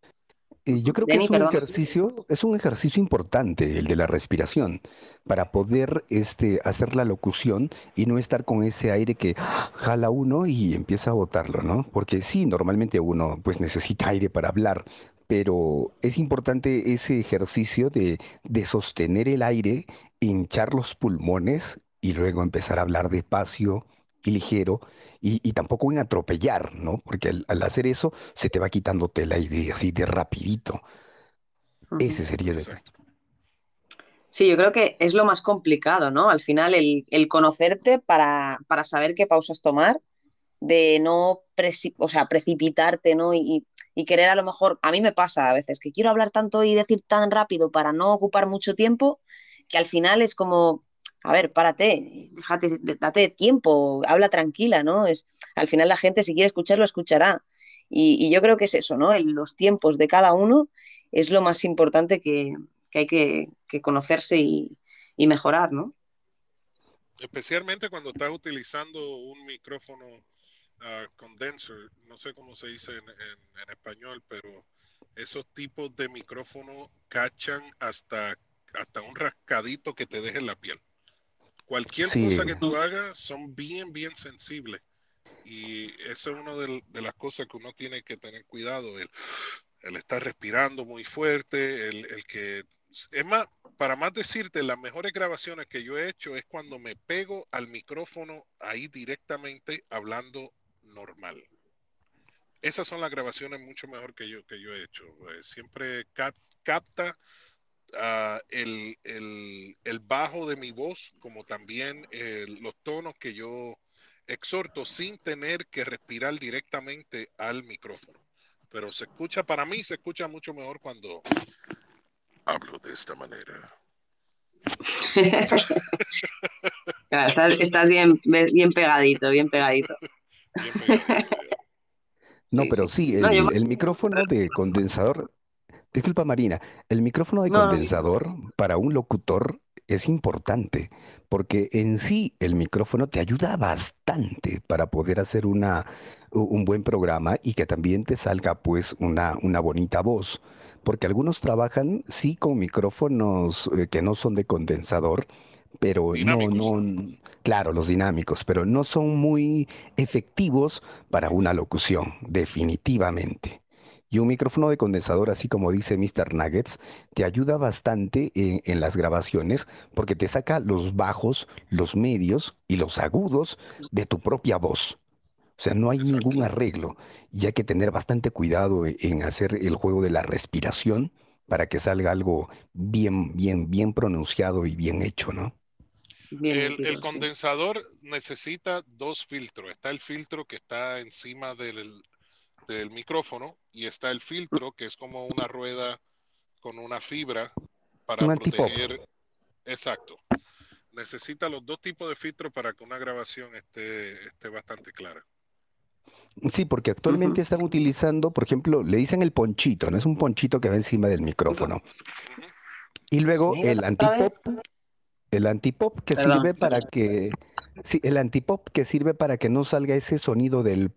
Y yo creo que es un ejercicio, es un ejercicio importante el de la respiración, para poder este, hacer la locución y no estar con ese aire que jala uno y empieza a botarlo, ¿no? Porque sí, normalmente uno pues necesita aire para hablar, pero es importante ese ejercicio de, de sostener el aire, hinchar los pulmones y luego empezar a hablar despacio y ligero y, tampoco en atropellar, ¿no? Porque al, hacer eso se te va quitándote la idea así de rapidito. Ese sería el efecto. Sí, yo creo que es lo más complicado, ¿no? Al final, el, conocerte para, para, saber qué pausas tomar, de no o sea, precipitarte, ¿no? Y, y querer a lo mejor, a mí me pasa a veces que quiero hablar tanto y decir tan rápido para no ocupar mucho tiempo, que al final es como, a ver, párate, déjate, date tiempo, habla tranquila, ¿no? Es, al final la gente si quiere escucharlo, escuchará. Y, yo creo que es eso, ¿no? los tiempos de cada uno es lo más importante que, hay que, conocerse y, y, mejorar, ¿no? Especialmente cuando estás utilizando un micrófono uh, condenser, no sé cómo se dice en, en, español, pero esos tipos de micrófono cachan hasta, hasta un rascadito que te deje en la piel. Cualquier cosa que tú hagas son bien, bien sensibles. Y eso es una de, las cosas que uno tiene que tener cuidado, el, el estar respirando muy fuerte, el, el que... Es más, para más decirte, las mejores grabaciones que yo he hecho es cuando me pego al micrófono ahí directamente hablando normal. Esas son las grabaciones mucho mejor que yo, que yo he hecho. Eh, siempre capta uh, el, el, el, bajo de mi voz, como también los tonos que yo exhorto sin tener que respirar directamente al micrófono. Pero se escucha, para mí se escucha mucho mejor cuando hablo de esta manera. estás, bien, bien pegadito, bien pegadito. No, pero sí, el, micrófono de condensador, disculpa Marina, el micrófono de condensador para un locutor es importante porque en sí el micrófono te ayuda bastante para poder hacer una, un buen programa y que también te salga pues una, una bonita voz porque algunos trabajan sí con micrófonos eh, que no son de condensador, pero no, no, claro, los dinámicos, pero no son muy efectivos para una locución, definitivamente. Y un micrófono de condensador, así como dice Mr. Nuggets, te ayuda bastante en, en, las grabaciones porque te saca los bajos, los medios y los agudos de tu propia voz. O sea, no hay ningún arreglo y hay que tener bastante cuidado en hacer el juego de la respiración para que salga algo bien, bien, bien pronunciado y bien hecho, ¿no? el, condensador necesita dos filtros. Está el filtro que está encima del, del micrófono y está el filtro que es como una rueda con una fibra para proteger. Exacto. Necesita los dos tipos de filtros para que una grabación esté, esté bastante clara. Sí, porque actualmente están utilizando, por ejemplo, le dicen el ponchito, ¿no? Es un ponchito que va encima del micrófono. Y luego el antipop, el antipop que sirve para que, sí, el antipop que sirve para que no salga ese sonido del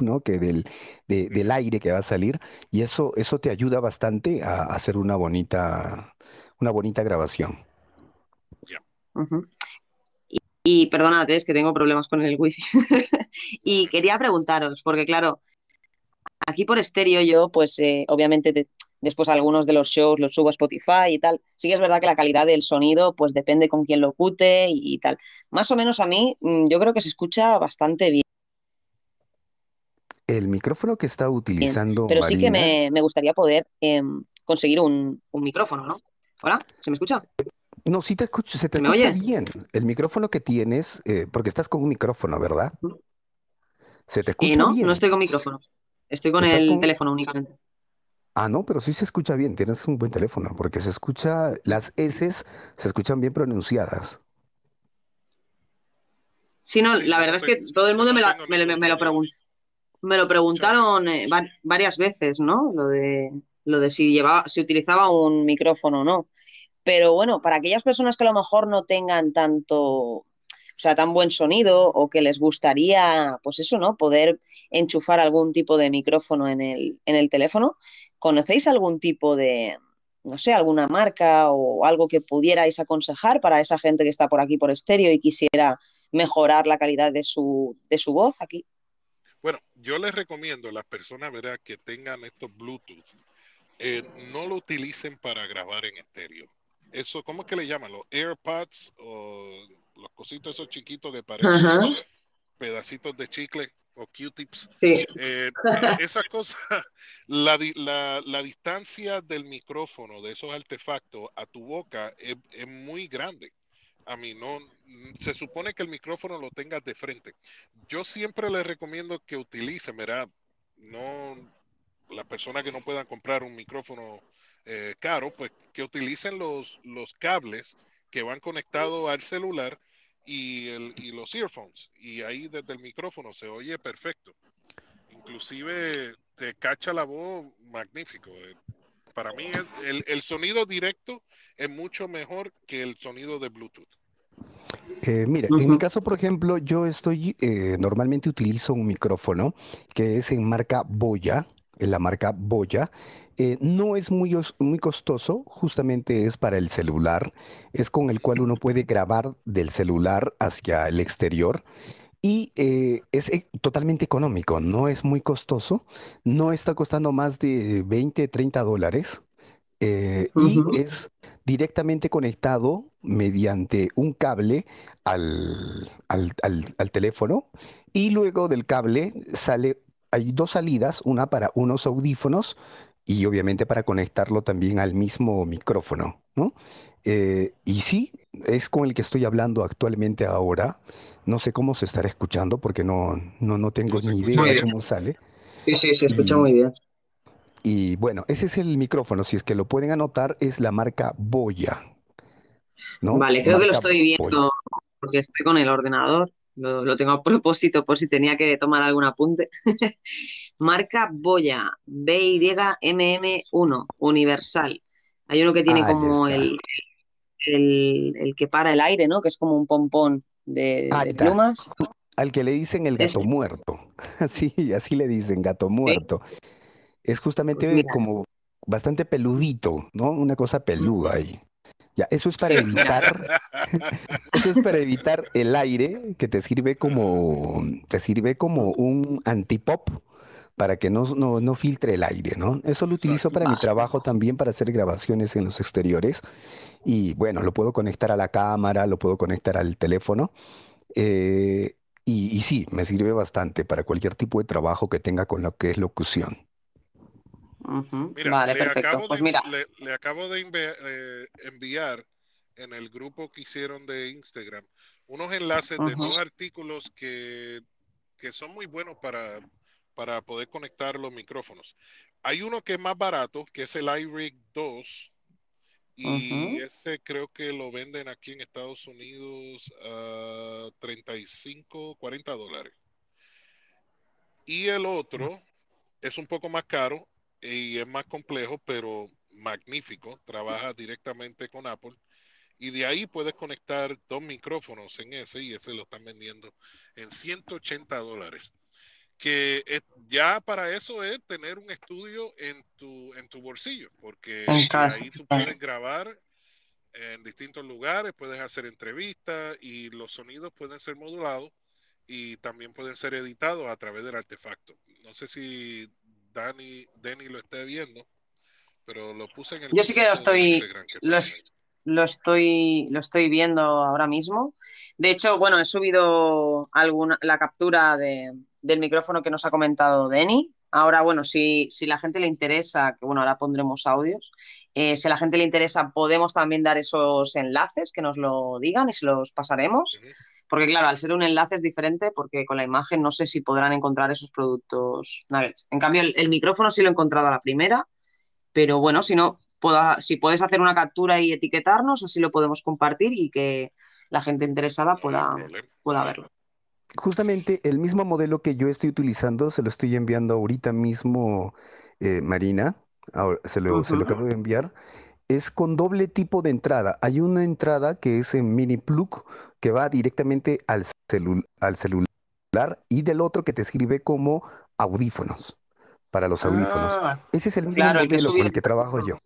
¿no? Que del, del aire que va a salir. Y eso, eso te ayuda bastante a, hacer una bonita, una bonita grabación. Y perdónate, es que tengo problemas con el wifi. y quería preguntaros, porque claro, aquí por estéreo yo, pues eh, obviamente después algunos de los shows los subo a Spotify y tal. Sí que es verdad que la calidad del sonido, pues depende con quién lo cute y, tal. Más o menos a mí, mm, yo creo que se escucha bastante bien. El micrófono que está utilizando. Pero sí que me, gustaría poder em, conseguir un, un micrófono, ¿no? ¿Hola? ¿Se me escucha? No, sí te escucho, se te escucha bien. El micrófono que tienes, eh, porque estás con un micrófono, ¿verdad? Se te escucha y no, no estoy con micrófono. Estoy con el teléfono únicamente. Ah, no, pero sí se escucha bien. Tienes un buen teléfono, porque se escucha, las S se escuchan bien pronunciadas. Sí, no, la verdad es que todo el mundo me, lo, preguntó. Me lo preguntaron eh, varias veces, ¿no? Lo de, lo de si llevaba, si utilizaba un micrófono o no. Pero bueno, para aquellas personas que a lo mejor no tengan tanto, o sea, tan buen sonido o que les gustaría, pues eso, ¿no? Poder enchufar algún tipo de micrófono en el, en el teléfono. ¿Conocéis algún tipo de, no sé, alguna marca o algo que pudierais aconsejar para esa gente que está por aquí por estéreo y quisiera mejorar la calidad de su, de su voz aquí? Bueno, yo les recomiendo a las personas ¿verdad? que tengan estos Bluetooth, eh, no lo utilicen para grabar en estéreo eso, ¿cómo es que le llaman? Los AirPods o los cositos esos chiquitos que parecen pedacitos de chicle o Q-tips. Sí. Eh, esas cosas, la, la, distancia del micrófono de esos artefactos a tu boca es, muy grande. A mí no, se supone que el micrófono lo tengas de frente. Yo siempre les recomiendo que utilicen, ¿verdad? No, la persona que no pueda comprar un micrófono eh, caro, pues que utilicen los, los cables que van conectados al celular y, el, y los earphones. Y ahí desde el micrófono se oye perfecto. Inclusive te cacha la voz magnífico. Eh, para mí el, el, sonido directo es mucho mejor que el sonido de Bluetooth. Eh, mira, en mi caso, por ejemplo, yo estoy, eh, normalmente utilizo un micrófono que es en marca Boya, la marca Boya. Eh, no es muy, muy costoso, justamente es para el celular, es con el cual uno puede grabar del celular hacia el exterior y eh, es eh, totalmente económico, no es muy costoso, no está costando más de 20, 30 dólares eh, y es directamente conectado mediante un cable al, al- al- al teléfono y luego del cable sale, hay dos salidas, una para unos audífonos y obviamente para conectarlo también al mismo micrófono, ¿no? Eh, y sí, es con el que estoy hablando actualmente ahora. No sé cómo se estará escuchando porque no, no, no tengo ni idea bien. cómo sale. Sí, sí, se escucha Y muy bien. y bueno, ese es el micrófono. Si es que lo pueden anotar, es la marca Boya, ¿no? Vale, creo que lo estoy Boya. viendo porque estoy con el ordenador. Lo, lo tengo a propósito por si tenía que tomar algún apunte. Marca Boya, BYMM1, Universal. Hay uno que tiene como el, el, el que para el aire, ¿no? Que es como un pompón de, plumas. Al que le dicen el gato muerto. Así, así le dicen, gato muerto. Es justamente mira, como bastante peludito, ¿no? Una cosa peluda ahí. Ya, eso es para evitar, eso es para evitar el aire que te sirve como, te sirve como un antipop para que no, no, no filtre el aire, ¿no? Eso lo utilizo para mi trabajo también para hacer grabaciones en los exteriores y bueno, lo puedo conectar a la cámara, lo puedo conectar al teléfono eh, y, y sí, me sirve bastante para cualquier tipo de trabajo que tenga con lo que es locución. Mira, Vale, perfecto. Pues de, mira. le, le acabo de eh, enviar en el grupo que hicieron de Instagram unos enlaces de dos artículos que, que son muy buenos para, para poder conectar los micrófonos. Hay uno que es más barato, que es el iRig 2, y ese creo que lo venden aquí en Estados Unidos a 35, 40 dólares. Y el otro es un poco más caro y es más complejo, pero magnífico. Trabaja directamente con Apple. Y de ahí puedes conectar dos micrófonos en ese y ese lo están vendiendo en 180 dólares. Que es- ya para eso es tener un estudio en tu, en tu bolsillo, porque ahí tú puedes grabar en distintos lugares, puedes hacer entrevistas y los sonidos pueden ser modulados y también pueden ser editados a través del artefacto. No sé si Dani, Denny lo esté viendo, pero lo puse en el Yo sí que lo estoy, lo, estoy, lo estoy viendo ahora mismo. De hecho, bueno, he subido alguna, la captura de, del micrófono que nos ha comentado Denny. Ahora, bueno, si, si la gente le interesa, que bueno, ahora pondremos audios, eh, si a la gente le interesa, podemos también dar esos enlaces, que nos lo digan y se los pasaremos. Porque claro, al ser un enlace es diferente porque con la imagen no sé si podrán encontrar esos productos nuggets. En cambio, el, el micrófono sí lo he encontrado a la primera pero bueno, si no, pueda, si puedes hacer una captura y etiquetarnos, así lo podemos compartir y que la gente interesada pueda, pueda verlo. Justamente el mismo modelo que yo estoy utilizando, se lo estoy enviando ahorita mismo, eh, Marina, ahora se lo, se lo acabo de enviar, es con doble tipo de entrada. Hay una entrada que es en mini plug que va directamente al, celu- al celular y del otro que te sirve como audífonos, para los audífonos. Ah, Ese es el mismo claro, el modelo con el que trabajo yo,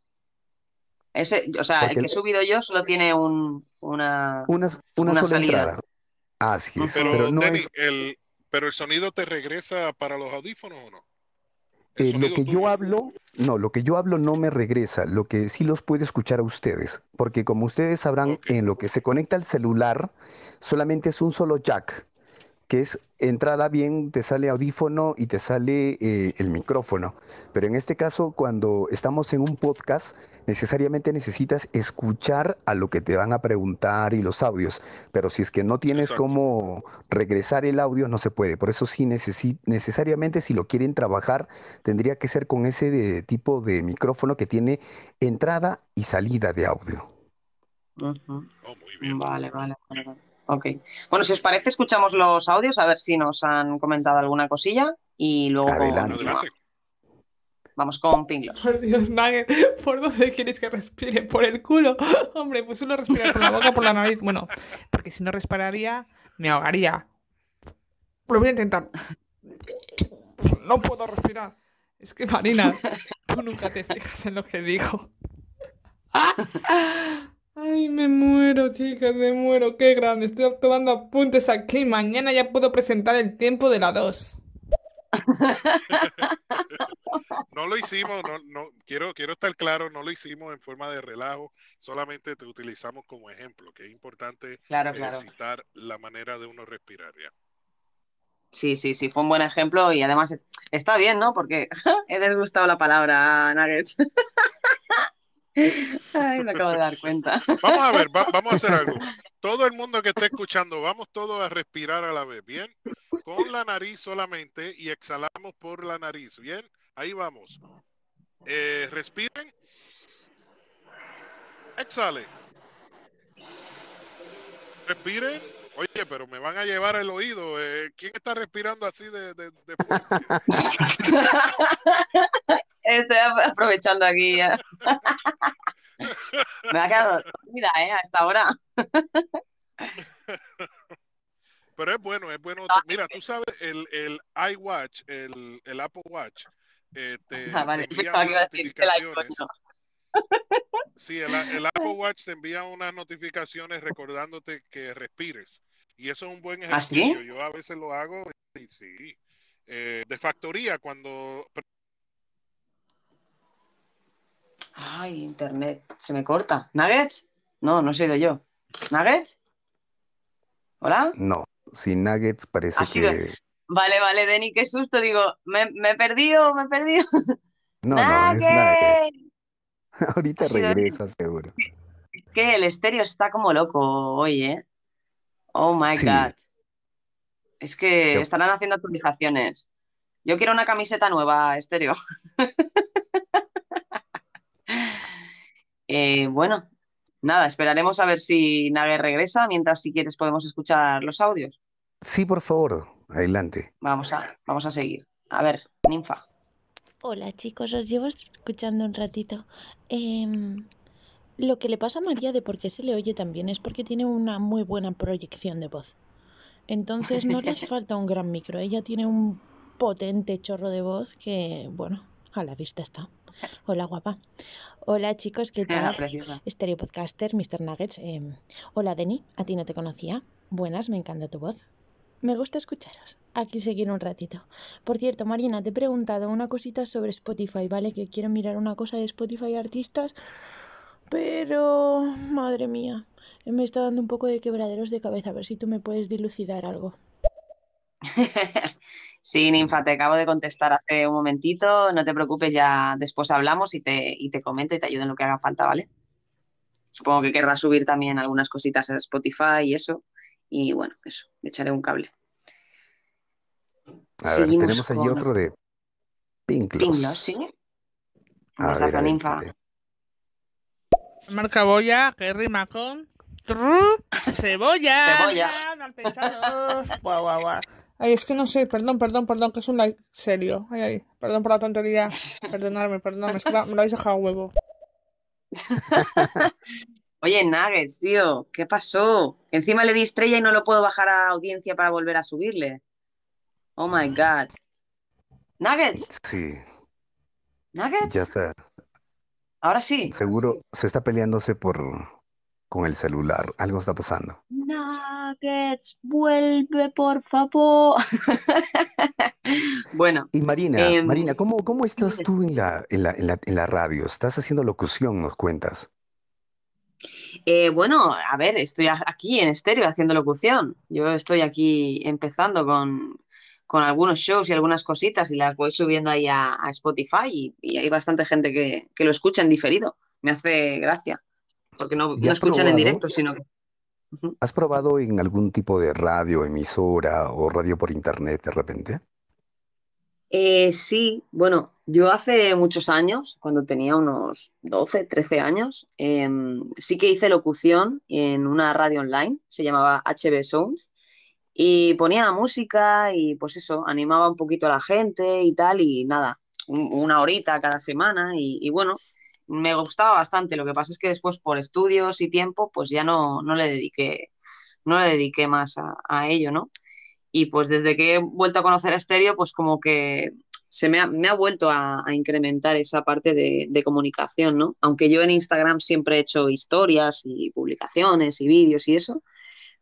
ese, o sea, el que he subido yo solo tiene un, una, una, una una sola salida. entrada. Así es, pero Pero no es el, pero el sonido te regresa para los audífonos o no? Eh, lo que yo hablo, no, lo que yo hablo no me regresa, lo que sí los puedo escuchar a ustedes, porque como ustedes sabrán, en lo que se conecta al celular, solamente es un solo jack, que es entrada bien, te sale audífono y te sale eh, el micrófono. Pero en este caso, cuando estamos en un podcast, necesariamente necesitas escuchar a lo que te van a preguntar y los audios. Pero si es que no tienes Exacto. cómo regresar el audio, no se puede. Por eso sí necesi- necesariamente si lo quieren trabajar, tendría que ser con ese de- tipo de micrófono que tiene entrada y salida de audio. Ujú. Oh, muy bien. Vale, vale, vale, vale. Ok. Bueno, si os parece, escuchamos los audios a ver si nos han comentado alguna cosilla y luego Adelante. Vamos con Pinglos. Por Dios, Nugget, ¿por dónde quieres que respire? ¿Por el culo? Hombre, pues uno respira por la boca, por la nariz. Bueno, porque si no respiraría, me ahogaría. Lo voy a intentar. No puedo respirar. Es que, Marina, tú nunca te fijas en lo que digo. Ay, me muero, chicas, me muero. Qué grande. Estoy tomando apuntes aquí. Mañana ya puedo presentar el tiempo de la 2. no lo hicimos, no, no, quiero, quiero estar claro, no lo hicimos en forma de relajo, solamente te utilizamos como ejemplo, que es importante Claro, claro. ejercitar la manera de uno respirar ya. Sí, sí, sí, fue un buen ejemplo y además está bien, ¿no? Porque he desgustado la palabra nuggets. Ay, me acabo de dar cuenta. Vamos a ver, va- vamos a hacer algo. Todo el mundo que esté escuchando, vamos todos a respirar a la vez, ¿bien? Con la nariz solamente y exhalamos por la nariz, ¿bien? Ahí vamos. Eh, respiren. Exhale. Respiren. Oye, pero me van a llevar el oído. eh, ¿Quién está respirando así de, de, de? Estoy ap- aprovechando aquí. eh. Me ha quedado dormida, ¿eh? A esta hora. Pero es bueno, es bueno. Mira, tú sabes, el, el iWatch, el, el Apple Watch, eh, te, Ah, vale, te envía unas notificaciones. no. Sí, el, el Apple Watch te envía unas notificaciones recordándote que respires. Y eso es un buen ¿Ah, sí? ejercicio. Yo a veces lo hago y sí. Eh, de factoría, cuando Ay, internet, se me corta. ¿Nuggets? No, no he sido yo. ¿Nuggets? ¿Hola? No, sin nuggets parece que... Vale, vale, Denny, qué susto. Digo, me, me he perdido, me he perdido. No, no, es. Ahorita regresa seguro. Que el estéreo está como loco hoy, ¿eh? Oh my Sí. God. Es que estarán haciendo actualizaciones. Yo quiero una camiseta nueva, estéreo. Eh, bueno, nada, esperaremos a ver si Nage regresa, mientras si quieres podemos escuchar los audios. Sí, por favor, adelante. Vamos a, vamos a seguir. A ver, Ninfa. Hola chicos, os llevo escuchando un ratito. Em, lo que le pasa a María de por qué se le oye tan bien es porque tiene una muy buena proyección de voz. Entonces no le hace falta un gran micro. Ella tiene un potente chorro de voz que, bueno, a la vista está. Hola guapa. Hola chicos, ¿qué tal? Preciosa. Stereo Podcaster, Mr. Nuggets. em, hola Denny, a ti no te conocía. Buenas, me encanta tu voz. Me gusta escucharos. Aquí seguir un ratito. Por cierto, Marina, te he preguntado una cosita sobre Spotify, ¿vale? Que quiero mirar una cosa de Spotify artistas, pero... Madre mía, me está dando un poco de quebraderos de cabeza. A ver si tú me puedes dilucidar algo. Sí, Ninfa, te acabo de contestar hace un momentito. No te preocupes, ya después hablamos y te, y te comento y te ayudo en lo que haga falta, ¿vale? Supongo que querrás subir también algunas cositas a Spotify y eso. Y bueno, eso, le echaré un cable. A ver, Seguimos tenemos allí con otro de Pinklos. Pinglos, ¿sí? Un besazo, Ninfa. Marca boya, que rima con... tru, Cebolla. Cebolla. Mal pensados. Guau, guau, guau. Ay, es que no sé, perdón, perdón, perdón, que es un like serio. Ay, ay, perdón por la tontería. Perdonadme, perdonadme, es que la- me lo habéis dejado a huevo. Oye, Nuggets, tío, ¿qué pasó? Encima le di estrella y no lo puedo bajar a audiencia para volver a subirle. Oh my God. Nuggets, Sí, Nuggets, ya está. ahora sí. Seguro se está peleándose por con el celular. Algo está pasando. Nuggets, vuelve, por favor. Bueno, Y Marina, Em, Marina, ¿cómo, cómo estás tú en la, en la, en la, en la radio? ¿Estás haciendo locución, nos cuentas? eh, bueno, a ver, estoy aquí en estéreo haciendo locución. Yo estoy aquí empezando con, con algunos shows y algunas cositas y las voy subiendo ahí a, a Spotify y, y hay bastante gente que, que lo escucha en diferido. Me hace gracia, porque no, ¿Y no escuchan en directo, sino que... Ujú. ¿Has probado en algún tipo de radio, emisora o radio por internet de repente? Eh, sí, bueno, yo hace muchos años, cuando tenía unos 12, 13 años, em, sí que hice locución en una radio online, se llamaba HB Sounds, y ponía música y pues eso, animaba un poquito a la gente y tal, y nada, una horita cada semana y, bueno, me gustaba bastante. Lo que pasa es que después por estudios y tiempo, pues ya no, no le dediqué, no le dediqué más a, ello, ¿no? Y pues desde que he vuelto a conocer a Estéreo, pues como que se me ha, me ha vuelto a, incrementar esa parte de, comunicación, ¿no? Aunque yo en Instagram siempre he hecho historias y publicaciones y vídeos y eso,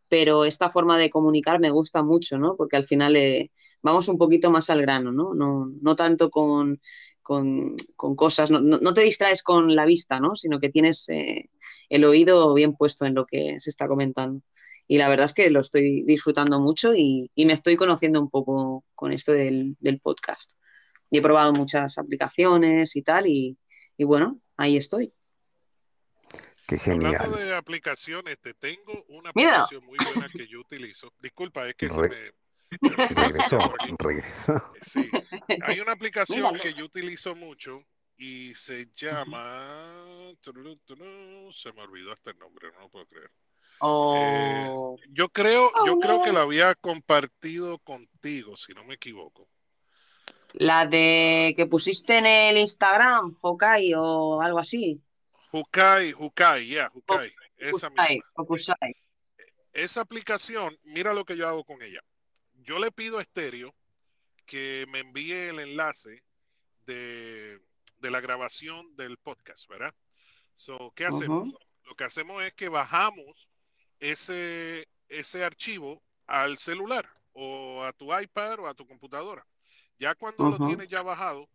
pero esta forma de comunicar me gusta mucho, ¿no? Porque al final eh, vamos un poquito más al grano, ¿no? No, no tanto con, con, con cosas, no, no, te distraes con la vista, ¿no? Sino que tienes eh, el oído bien puesto en lo que se está comentando. Y la verdad es que lo estoy disfrutando mucho y, y me estoy conociendo un poco con esto del, del, podcast. Y he probado muchas aplicaciones y tal, y, y bueno, ahí estoy. Qué genial. Hablando de aplicaciones, te tengo una aplicación muy buena que yo utilizo. Disculpa, es que se me... Regresó, regresó. Sí, hay una aplicación que yo utilizo mucho y se llama... Se me olvidó hasta el nombre, no lo puedo creer. Oh. Eh, yo creo, yo oh, creo que la había compartido contigo, si no me equivoco. La de que pusiste en el Instagram, Hokai o algo así. Hukai, Hukai, yeah, Hukai. Esa misma. Esa aplicación, mira lo que yo hago con ella. Yo le pido a Stereo que me envíe el enlace de, la grabación del podcast, ¿verdad? So, ¿Qué hacemos? Lo que hacemos es que bajamos ese, ese archivo al celular o a tu iPad o a tu computadora. Ya cuando lo tienes ya bajado,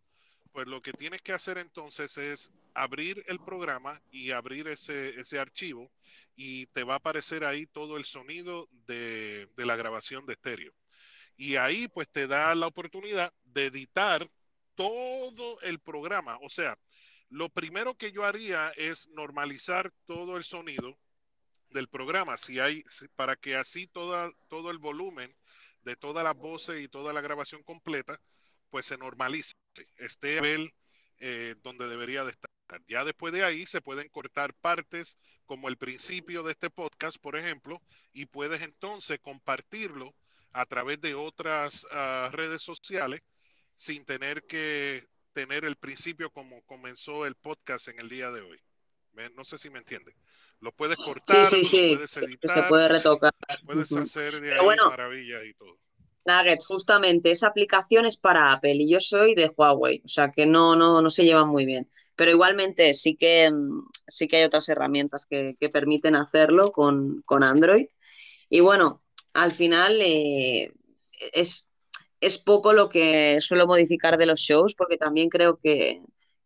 pues lo que tienes que hacer entonces es abrir el programa y abrir ese, ese archivo y te va a aparecer ahí todo el sonido de, de la grabación de estéreo. Y ahí pues te da la oportunidad de editar todo el programa. O sea, lo primero que yo haría es normalizar todo el sonido del programa, si hay, para que así toda, todo el volumen de todas las voces y toda la grabación completa, pues se normalice, esté a eh, donde debería de estar. Ya después de ahí se pueden cortar partes como el principio de este podcast, por ejemplo, y puedes entonces compartirlo a través de otras uh, redes sociales sin tener que tener el principio como comenzó el podcast en el día de hoy. No sé si me entiende. Lo puedes cortar, sí, sí, sí. puedes editar, se puede retocar. Puedes hacer de ahí bueno, maravillas y todo. Nuggets, justamente esa aplicación es para Apple y yo soy de Huawei, o sea que no, no, no se llevan muy bien. Pero igualmente sí que, mm, sí que hay otras herramientas que, que permiten hacerlo con, con, Android. Y bueno, al final eh, es, es poco lo que suelo modificar de los shows, porque también creo que,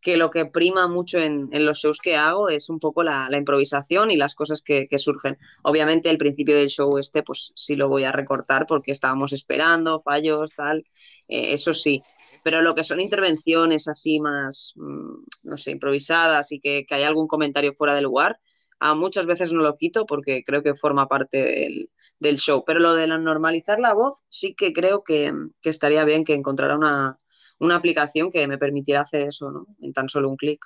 que lo que prima mucho en, los shows que hago es un poco la, improvisación y las cosas que, surgen. Obviamente el principio del show este, pues sí lo voy a recortar porque estábamos esperando, fallos, tal, eh, eso sí. Pero lo que son intervenciones así más, mmm, no sé, improvisadas y que, que hay algún comentario fuera del lugar, a muchas veces no lo quito porque creo que forma parte del, del show. Pero lo de normalizar la voz sí que creo que, que estaría bien que encontrara una, una aplicación que me permitiera hacer eso, ¿no? En tan solo un clic.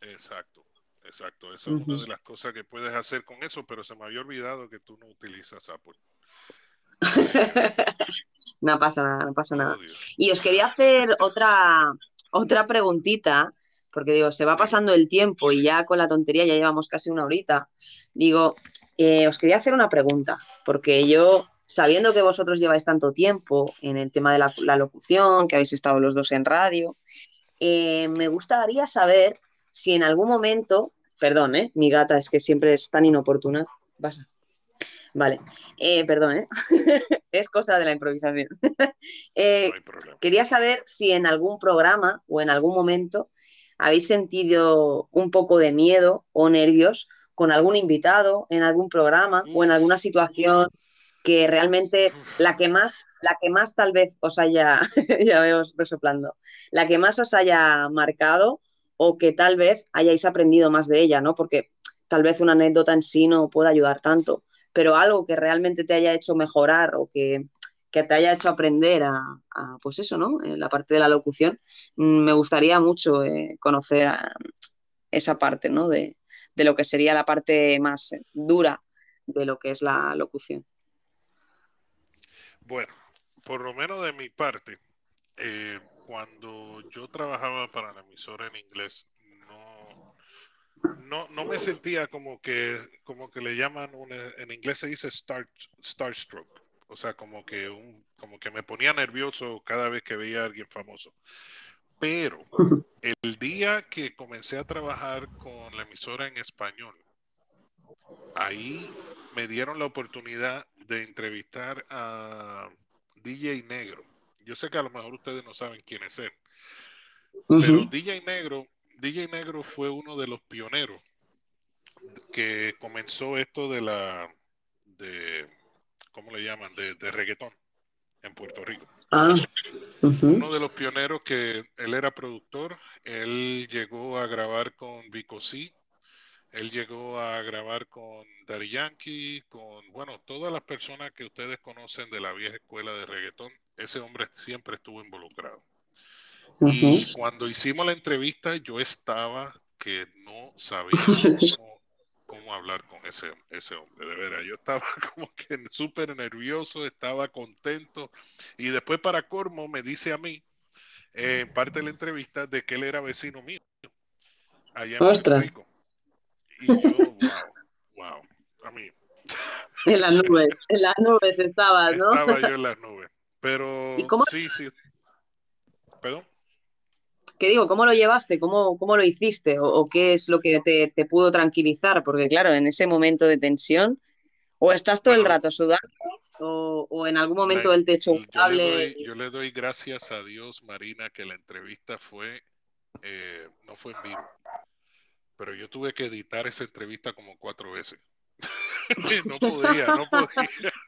Exacto, exacto. Esa uh -huh. es una de las cosas que puedes hacer con eso, pero se me había olvidado que tú no utilizas Apple. no pasa nada, no pasa nada. Oh, y os quería hacer otra, otra preguntita, porque digo, se va pasando el tiempo y ya con la tontería ya llevamos casi una horita. Digo, eh, os quería hacer una pregunta, porque yo sabiendo que vosotros lleváis tanto tiempo en el tema de la, la locución, que habéis estado los dos en radio, eh, me gustaría saber si en algún momento, perdón, ¿eh? mi gata es que siempre es tan inoportuna. Vas a... Vale, eh, perdón, ¿eh? es cosa de la improvisación. Eh, no quería saber si en algún programa o en algún momento habéis sentido un poco de miedo o nervios con algún invitado en algún programa o en alguna situación que realmente la que más, la que más tal vez os haya, ya veo resoplando, la que más os haya marcado o que tal vez hayáis aprendido más de ella, ¿no? Porque tal vez una anécdota en sí no pueda ayudar tanto, pero algo que realmente te haya hecho mejorar o que, que te haya hecho aprender a, pues eso, ¿no? En la parte de la locución, mm, me gustaría mucho eh, conocer a, esa parte, ¿no? De, de lo que sería la parte más dura de lo que es la locución. Bueno, por lo menos de mi parte, eh, cuando yo trabajaba para la emisora en inglés, no, no, no me sentía como que, como que le llaman, en inglés se dice star, starstruck, o sea, como que, un, como que me ponía nervioso cada vez que veía a alguien famoso. Pero el día que comencé a trabajar con la emisora en español, ahí me dieron la oportunidad de entrevistar a DJ Negro. Yo sé que a lo mejor ustedes no saben quién es él, pero DJ Negro, DJ Negro fue uno de los pioneros que comenzó esto de la, de, ¿cómo le llaman? De, de reggaetón en Puerto Rico. Ah, Uno de los pioneros que él era productor, él llegó a grabar con Vico C, él llegó a grabar con Daddy Yankee, con, bueno, todas las personas que ustedes conocen de la vieja escuela de reggaetón, ese hombre siempre estuvo involucrado. Y cuando hicimos la entrevista, yo estaba que no sabía cómo cómo hablar con ese, ese hombre, de veras. Yo estaba como que súper nervioso, estaba contento. Y después para Cormo me dice a mí, en parte de la entrevista, de que él era vecino mío. Allá en Puerto Rico. Y yo, wow, wow, a mí. En las nubes, en las nubes estaba, ¿no? Estaba yo en las nubes. Pero sí, sí. ¿Perdón? ¿Qué digo? ¿Cómo lo llevaste? ¿Cómo, cómo lo hiciste? ¿O, qué es lo que te, pudo tranquilizar? Porque claro, en ese momento de tensión, o estás todo el rato sudando, o, en algún momento el techo yo le, doy, yo le doy gracias a Dios, Marina, que la entrevista fue, eh, no fue en vivo, pero yo tuve que editar esa entrevista como cuatro veces. no podía, no podía.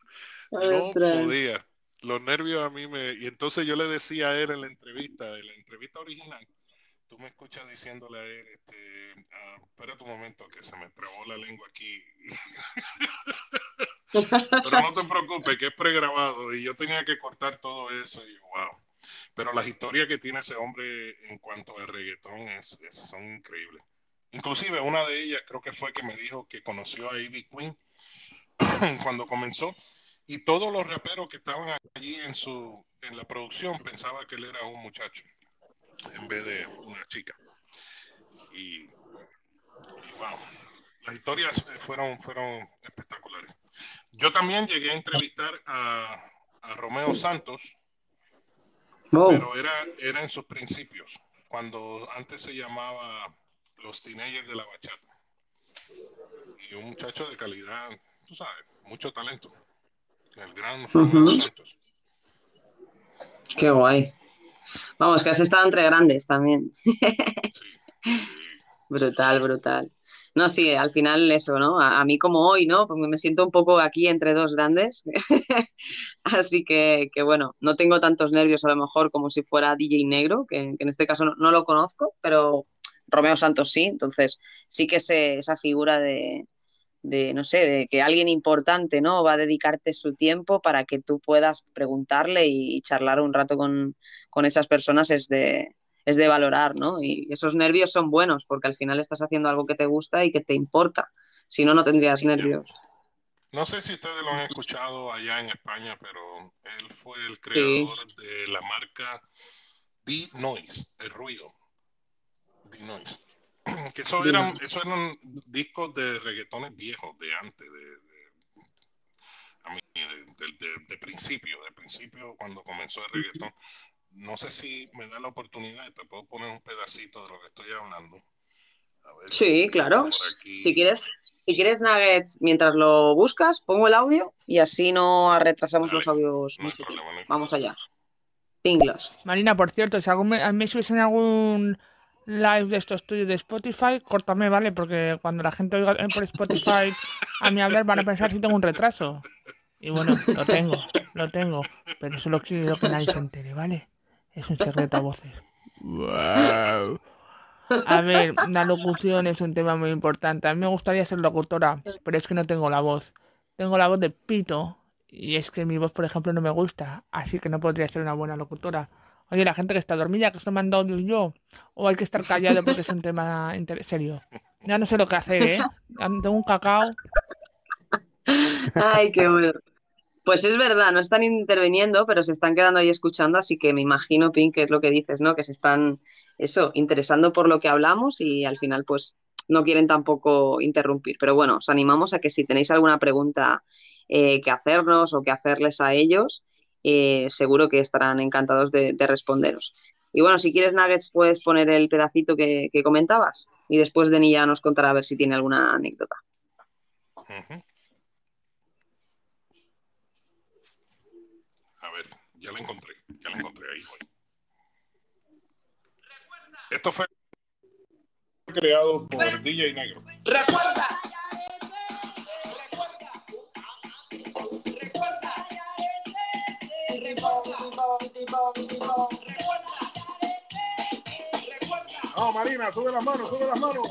No podía los nervios a mí me... Y entonces yo le decía a él en la entrevista, en la entrevista original, tú me escuchas diciéndole a él, este, ah, espera un momento que se me trabó la lengua aquí. Pero no te preocupes, que es pregrabado y yo tenía que cortar todo eso y wow. Pero las historias que tiene ese hombre en cuanto al reggaetón es, son increíbles. Inclusive una de ellas creo que fue que me dijo que conoció a Ivy Queen cuando comenzó y todos los raperos que estaban allí en su en la producción pensaban que él era un muchacho en vez de una chica. Y, wow, las historias fueron, fueron espectaculares. Yo también llegué a entrevistar a, a Romeo Santos, pero era, era en sus principios, cuando antes se llamaba Los Teenagers de la Bachata. Y un muchacho de calidad, tú sabes, mucho talento el gran Santos. Qué guay. Vamos, que has estado entre grandes también. brutal, brutal. No, sí, al final eso, ¿no? A, mí como hoy, ¿no? Porque me siento un poco aquí entre dos grandes. Así que, que, bueno, no tengo tantos nervios a lo mejor como si fuera DJ Negro, que, en este caso no, lo conozco, pero Romeo Santos sí. Entonces sí que sé esa figura de, de, no sé, de que alguien importante, ¿no? Va a dedicarte su tiempo para que tú puedas preguntarle y, charlar un rato con, esas personas es de, es de valorar, ¿no? Y esos nervios son buenos porque al final estás haciendo algo que te gusta y que te importa. Si no, no tendrías nervios. No sé si ustedes lo han escuchado allá en España, pero él fue el creador de la marca D-Noise, el ruido. D-Noise. Que eso eran, eso eran discos de reggaetones viejos de antes, de, a mí, de, principio, de principio cuando comenzó el reggaetón. No sé si me da la oportunidad, te puedo poner un pedacito de lo que estoy hablando. sí, claro. Si quieres, si quieres nuggets, mientras lo buscas, pongo el audio y así no retrasamos los audios. Vamos allá. Pinglos. Marina, por cierto, si algún, me en algún live de estos tuyos de Spotify, córtame, ¿vale? Porque cuando la gente oiga por Spotify a mí hablar van a pensar si tengo un retraso. Y bueno, lo tengo, lo tengo. Pero solo quiero que nadie se entere, ¿vale? Es un secreto a voces. A ver, la locución es un tema muy importante. A mí me gustaría ser locutora, pero es que no tengo la voz. Tengo la voz de pito y es que mi voz, por ejemplo, no me gusta, así que no podría ser una buena locutora. Oye, la gente que está dormida, que estoy mandando yo, o hay que estar callado porque es un tema serio. Ya no sé lo que hacer, ¿eh? Tengo un cacao. Ay, qué bueno. Pues es verdad, no están interviniendo, pero se están quedando ahí escuchando, así que me imagino, Pink, que es lo que dices, ¿no? Que se están, eso, interesando por lo que hablamos y al final, pues, no quieren tampoco interrumpir. Pero bueno, os animamos a que si tenéis alguna pregunta eh, que hacernos o que hacerles a ellos, eh, seguro que estarán encantados de, responderos. Y bueno, si quieres, Nuggets, puedes poner el pedacito que, comentabas y después Deni ya nos contará a ver si tiene alguna anécdota. ya la encontré, ya la encontré ahí. Esto fue creado por DJ Negro. Recuerda. No, Marina, sube las manos, sube las manos.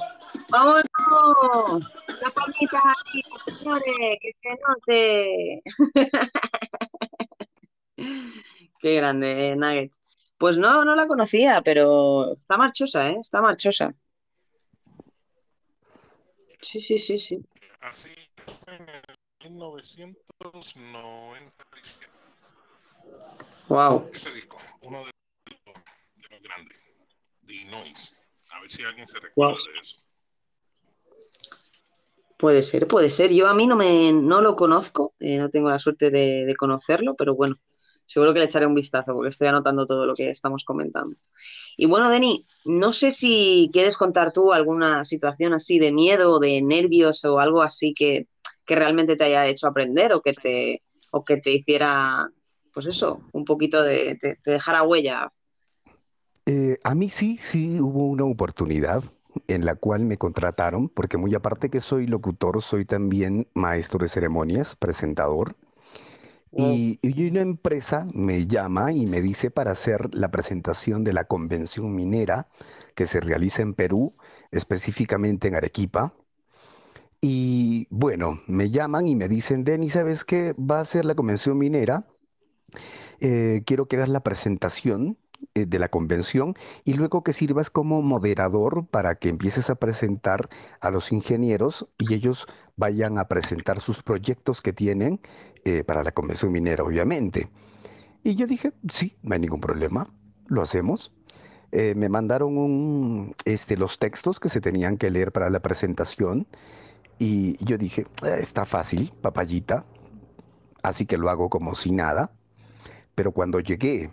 ¡Vámonos! La palmita aquí, señores, que se note. Qué grande, Nuggets. Pues no, no la conocía, pero está marchosa, ¿eh? Está marchosa. Sí, sí, sí, sí. Así en 1997. Wow. Ese disco, uno de los, de los grandes. The Noise. A ver si alguien se recuerda de eso. Puede ser, puede ser. Yo a mí no me no lo conozco, eh, no tengo la suerte de conocerlo, pero bueno, seguro que le echaré un vistazo porque estoy anotando todo lo que estamos comentando. Y bueno, Deni, no sé si quieres contar tú alguna situación así de miedo de nervios o algo así que, realmente te haya hecho aprender o que te, o que te hiciera, pues eso, un poquito de, te, dejara huella. Eh, a mí sí, sí hubo una oportunidad en la cual me contrataron, porque muy aparte que soy locutor, soy también maestro de ceremonias, presentador. Y, una empresa me llama y me dice para hacer la presentación de la convención minera que se realiza en Perú, específicamente en Arequipa. Y bueno, me llaman y me dicen, Denis, ¿sabes qué? Va a ser la convención minera. Eh, quiero que hagas la presentación eh, de la convención y luego que sirvas como moderador para que empieces a presentar a los ingenieros y ellos vayan a presentar sus proyectos que tienen eh, para la convención minera, obviamente. Y yo dije, sí, no hay ningún problema, lo hacemos. Me mandaron este, los textos que se tenían que leer para la presentación y yo dije, está fácil, papayita, así que lo hago como si nada. Pero cuando llegué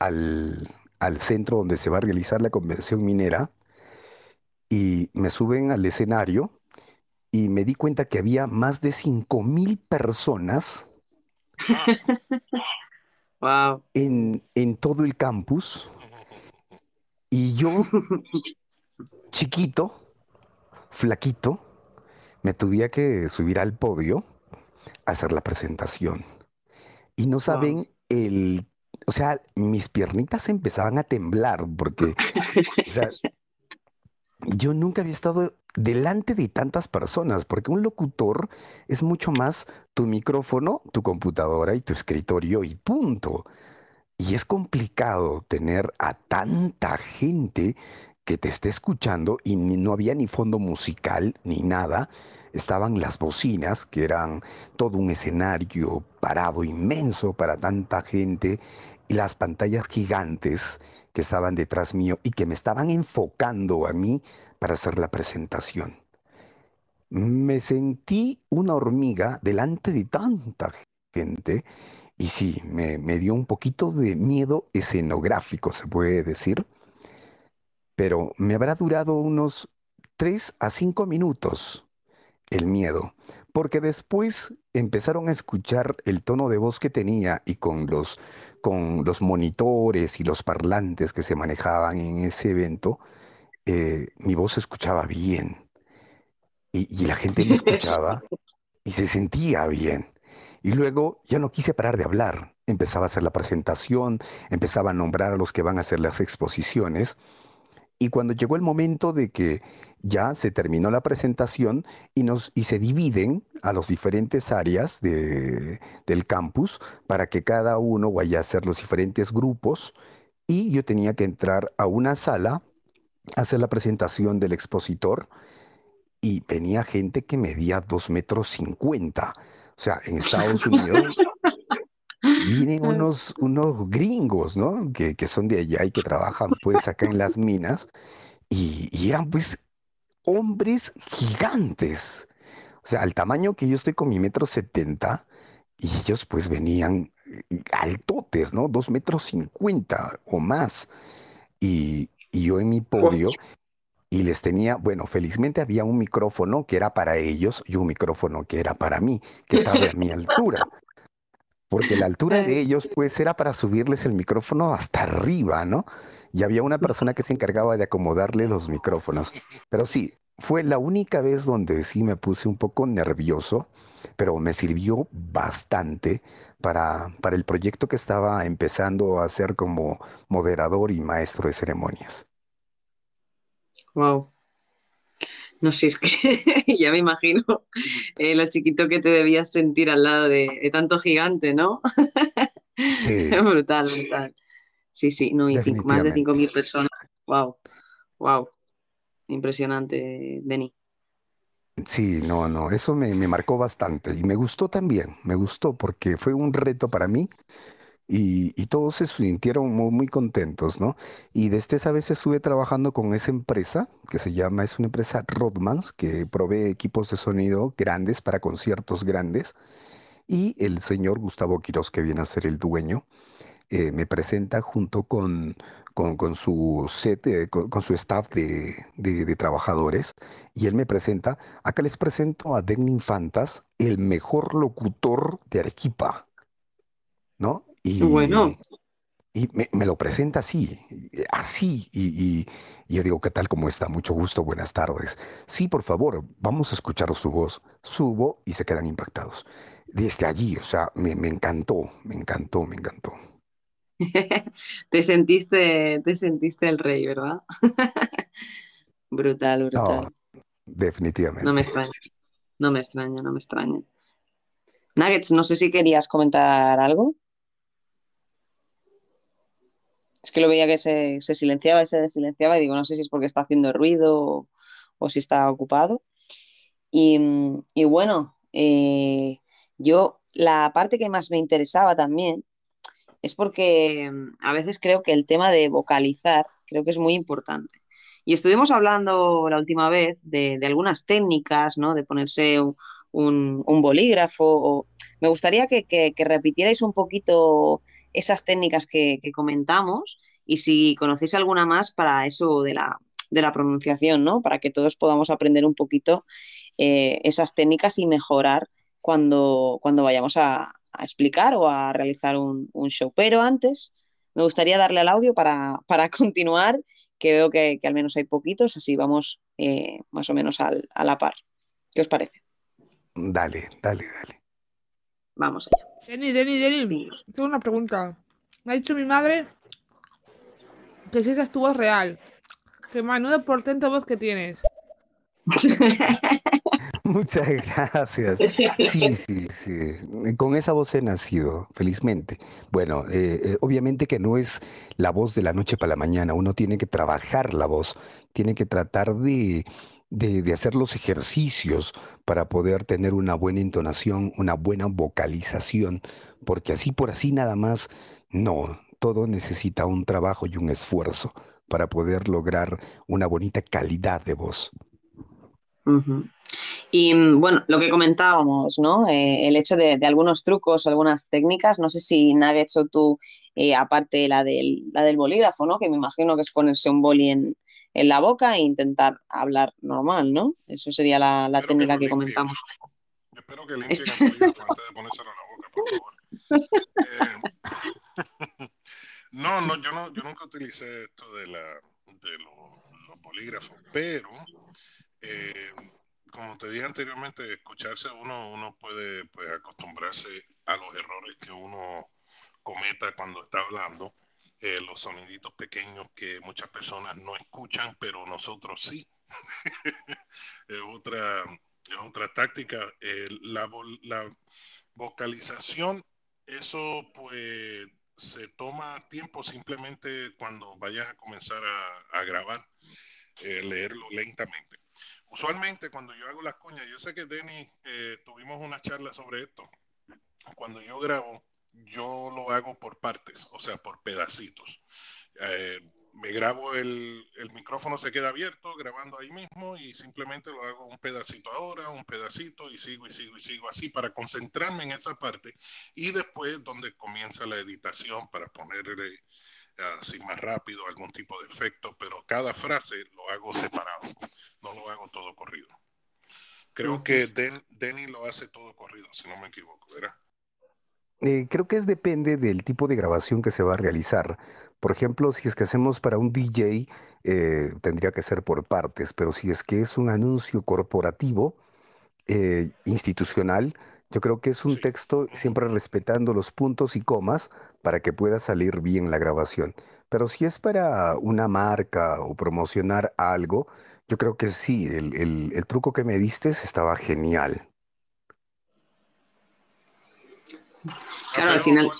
al, al centro donde se va a realizar la convención minera y me suben al escenario y me di cuenta que había más de 5 mil personas en, en todo el campus y yo, chiquito, flaquito, me tuve que subir al podio a hacer la presentación. Y no saben el o sea, mis piernitas empezaban a temblar porque, o sea, yo nunca había estado delante de tantas personas, porque un locutor es mucho más tu micrófono, tu computadora y tu escritorio y punto. Y es complicado tener a tanta gente que te esté escuchando y no había ni fondo musical ni nada. Estaban las bocinas, que eran todo un escenario parado inmenso para tanta gente, y las pantallas gigantes que estaban detrás mío y que me estaban enfocando a mí para hacer la presentación. Me sentí una hormiga delante de tanta gente y sí, me, me dio un poquito de miedo escenográfico, se puede decir, pero me habrá durado unos tres a cinco minutos el miedo, porque después empezaron a escuchar el tono de voz que tenía y con los, con los monitores y los parlantes que se manejaban en ese evento, eh, mi voz se escuchaba bien y, y la gente me escuchaba y se sentía bien. Y luego ya no quise parar de hablar. Empezaba a hacer la presentación, empezaba a nombrar a los que van a hacer las exposiciones y cuando llegó el momento de que ya se terminó la presentación y, nos, y se dividen a las diferentes áreas de, del campus para que cada uno vaya a hacer los diferentes grupos y yo tenía que entrar a una sala hacer la presentación del expositor y venía gente que medía dos metros cincuenta. O sea, en Estados Unidos vienen unos, unos gringos, ¿no? Que, que son de allá y que trabajan pues acá en las minas y, y eran pues hombres gigantes. O sea, al tamaño que yo estoy con mi metro setenta, y ellos pues venían eh, altotes, ¿no? Dos metros cincuenta o más. Y, y yo en mi podio, y les tenía, bueno, felizmente había un micrófono que era para ellos y un micrófono que era para mí, que estaba a mi altura. Porque la altura de ellos, pues, era para subirles el micrófono hasta arriba, ¿no? Y había una persona que se encargaba de acomodarle los micrófonos. Pero sí, fue la única vez donde sí me puse un poco nervioso, pero me sirvió bastante para, para el proyecto que estaba empezando a hacer como moderador y maestro de ceremonias. Wow. No sé, es que ya me imagino eh, lo chiquito que te debías sentir al lado de, de tanto gigante, ¿no? Sí, Brutal, brutal. Sí, sí, no, y cinco- más de definitivamente. 5.000 personas. Wow, wow. Impresionante, Denis. Sí, no, no, eso me, me marcó bastante y me gustó también, me gustó porque fue un reto para mí y, y todos se sintieron muy, muy contentos, ¿no? Y desde esa vez estuve trabajando con esa empresa que se llama, es una empresa Rodmans que provee equipos de sonido grandes para conciertos grandes y el señor Gustavo Quirós, que viene a ser el dueño, eh, me presenta junto con, con, su set, eh, con, su staff de, de- trabajadores, y él me presenta, acá les presento a Den Infantas, el mejor locutor de Arequipa, ¿no? Bueno, Y, y me, me lo presenta así, así, y, y- y yo digo, ¿qué tal? ¿Cómo está? Mucho gusto, buenas tardes. Sí, por favor, vamos a escuchar su voz. Subo y se quedan impactados. Desde allí, o sea, me, me encantó, me encantó, me encantó. te sentiste, te sentiste el rey, ¿verdad? Brutal, No, brutal. No me definitivamente. extraña, no me extraña, no me extraña. Nuggets, no sé si querías comentar algo. Es que lo veía que se, se silenciaba y se desilenciaba y digo, no sé si es porque está haciendo ruido o, o si está ocupado. Y, mm, y bueno, eh, yo la parte que más me interesaba también es porque mm, a veces creo que el tema de vocalizar creo que es muy importante. Y estuvimos hablando la última vez de, de algunas técnicas, ¿no? De ponerse un, un- un bolígrafo. o- Me gustaría que, que- que repitierais un poquito esas técnicas que, comentamos y si conocéis alguna más para eso de la, de la pronunciación, ¿no? Para que todos podamos aprender un poquito eh, esas técnicas y mejorar cuando, cuando vayamos a, explicar o a realizar un, show. Pero antes me gustaría darle al audio para, para continuar, que veo que, que al menos hay poquitos, así vamos eh, más o menos al- a la par. ¿Qué os parece? Dale, dale, dale. Vamos allá. Deni, Deni, Deni, Sí. tengo una pregunta. Me ha dicho mi madre que si esa es tu voz real. Que menudo portento voz que tienes. Muchas gracias. Sí, sí, sí. Con esa voz he nacido, felizmente. Bueno, eh, eh, obviamente que no es la voz de la noche para la mañana. Uno tiene que trabajar la voz, tiene que tratar de, de, de hacer los ejercicios para poder tener una buena entonación, una buena vocalización, porque así por así nada más, no. Todo necesita un trabajo y un esfuerzo para poder lograr una bonita calidad de voz. Y mm, bueno, lo que comentábamos, ¿no? Eh, el hecho de, algunos trucos, algunas técnicas, no sé si Nuggets o tú, eh, aparte la del, la del bolígrafo, ¿no? Que me imagino que es ponerse un boli en, en la boca e intentar hablar normal, ¿no? Eso sería la, la que técnica que limpien. comentamos. Espero que bolígrafo antes de ponérselo a la boca, por favor. Eh, no, no, yo no, yo nunca utilicé esto de la de los, los bolígrafos, pero eh, como te dije anteriormente, escucharse uno, uno puede pues, acostumbrarse a los errores que uno cometa cuando está hablando, eh, los soniditos pequeños que muchas personas no escuchan, pero nosotros sí. es otra, es otra táctica. Eh, la, la vocalización, eso pues se toma tiempo simplemente cuando vayas a comenzar a, a grabar, eh, leerlo lentamente. usualmente cuando yo hago las cuñas, yo sé que eh, tuvimos una charla sobre esto. Cuando yo grabo, yo lo hago por partes, o sea, por pedacitos. Eh, me grabo el, el, micrófono se queda abierto grabando ahí mismo y simplemente lo hago un pedacito ahora, un pedacito y sigo y sigo y sigo así para concentrarme en esa parte y después donde comienza la editación para ponerle así más rápido algún tipo de efecto, pero cada frase lo hago separado, no lo hago todo corrido. Creo que Den, Denny lo hace todo corrido, si no me equivoco, ¿verdad? Eh, creo que es depende del tipo de grabación que se va a realizar. Por ejemplo, si es que hacemos para un DJ, eh, tendría que ser por partes, pero si es que es un anuncio corporativo, eh, institucional, yo creo que es un texto siempre respetando los puntos y comas para que pueda salir bien la grabación. Pero si es para una marca o promocionar algo, yo creo que sí, el, el- el truco que me diste estaba genial. Claro, al final.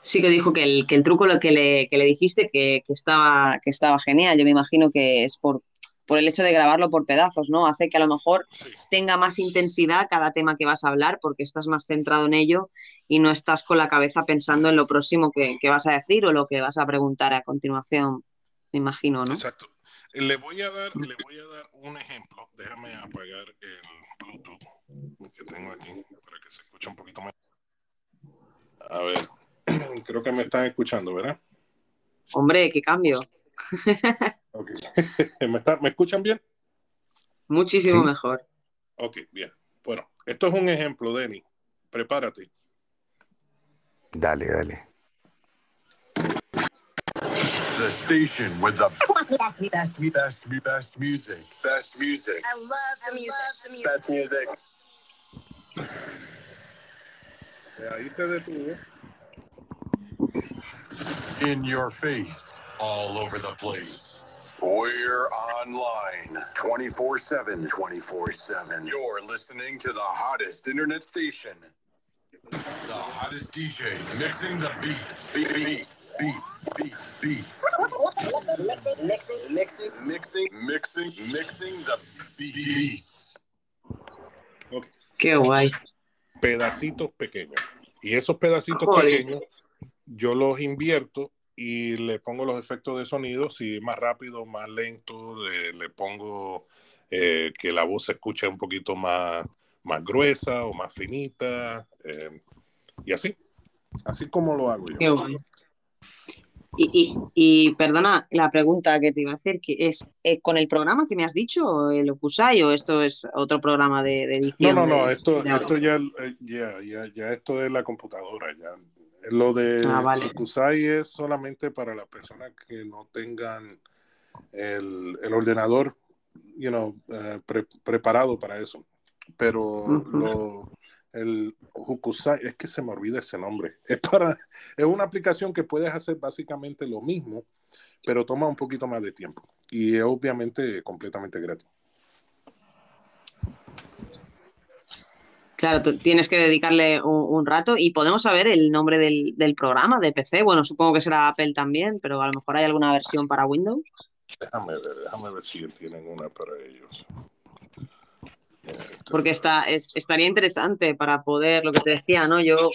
Sí que dijo que el, que el truco lo que le, que le dijiste que, que estaba, que estaba genial. Yo me imagino que es por, por el hecho de grabarlo por pedazos, ¿no? Hace que a lo mejor Sí, tenga más intensidad cada tema que vas a hablar porque estás más centrado en ello y no estás con la cabeza pensando en lo próximo que, que vas a decir o lo que vas a preguntar a continuación, me imagino, ¿no? exacto. Le voy a dar, le voy a dar un ejemplo. Déjame apagar el Bluetooth que tengo aquí para que se escuche un poquito más. A ver, creo que me están escuchando, ¿verdad? Hombre, qué cambio. Ok. ¿Me, está- ¿Me escuchan bien? Muchísimo Sí. mejor. Ok, bien. Bueno, esto es un ejemplo, Denny. Prepárate. Dale, dale. The station with the best, best, best, best music. Best music. I love the music. Best music. Ahí se detuvo. In your face. All over the place. We're online 24 7. 24 7. You're listening to the hottest internet station. The hottest DJ mixing the beats. Be- Beats, beats, beats, beats. Mixing, mixing, mixing. Mixing, mixing, mixing the beats. Ok. Qué guay. Pedacitos pequeños. Y esos pedacitos Joder. pequeños yo los invierto y le pongo los efectos de sonido. Si más rápido, más lento, le, le pongo eh, que la voz se escuche un poquito más, más gruesa o más finita. eh, y así. Así como lo hago yo. Qué. Y, y, y perdona la pregunta que te iba a hacer, que es eh, con el programa que me has dicho, el Okusai, o esto es otro programa de, de No, edición. no, no, de- esto, esto ya, eh, ya, ya, ya esto es la computadora, ya. Lo de Ah, vale. Kusai es solamente para las personas que no tengan el, el ordenador, you know, pre- preparado para eso. Pero lo, el Hukusai, es que se me olvida ese nombre. Es para, es una aplicación que puedes hacer básicamente lo mismo, pero toma un poquito más de tiempo. Y es obviamente completamente gratis. Claro, tú tienes que dedicarle un, un rato y podemos saber el nombre del, del programa de PC. Bueno, supongo que será Apple también, pero a lo mejor hay alguna versión para Windows. Déjame ver, déjame ver si tienen una para ellos. Porque está, es- estaría interesante para poder, lo que te decía, ¿no? Yo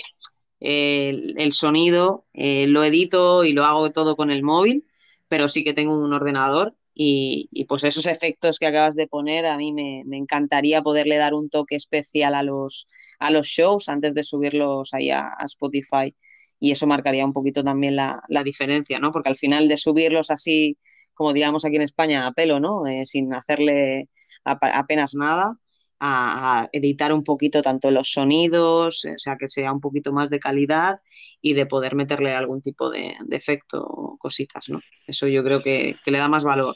eh, el, sonido eh, lo edito y lo hago todo con el móvil, pero sí que tengo un ordenador y, y, pues esos efectos que acabas de poner, a mí me, me encantaría poderle dar un toque especial a los, a los shows antes de subirlos ahí a, Spotify y eso marcaría un poquito también la, la diferencia, ¿no? Porque al final de subirlos así, como digamos aquí en España, a pelo, ¿no? Eh, sin hacerle apenas nada a, a editar un poquito tanto los sonidos, o sea, que sea un poquito más de calidad y de poder meterle algún tipo de, de efecto o cositas, ¿no? Eso yo creo que, que le da más valor.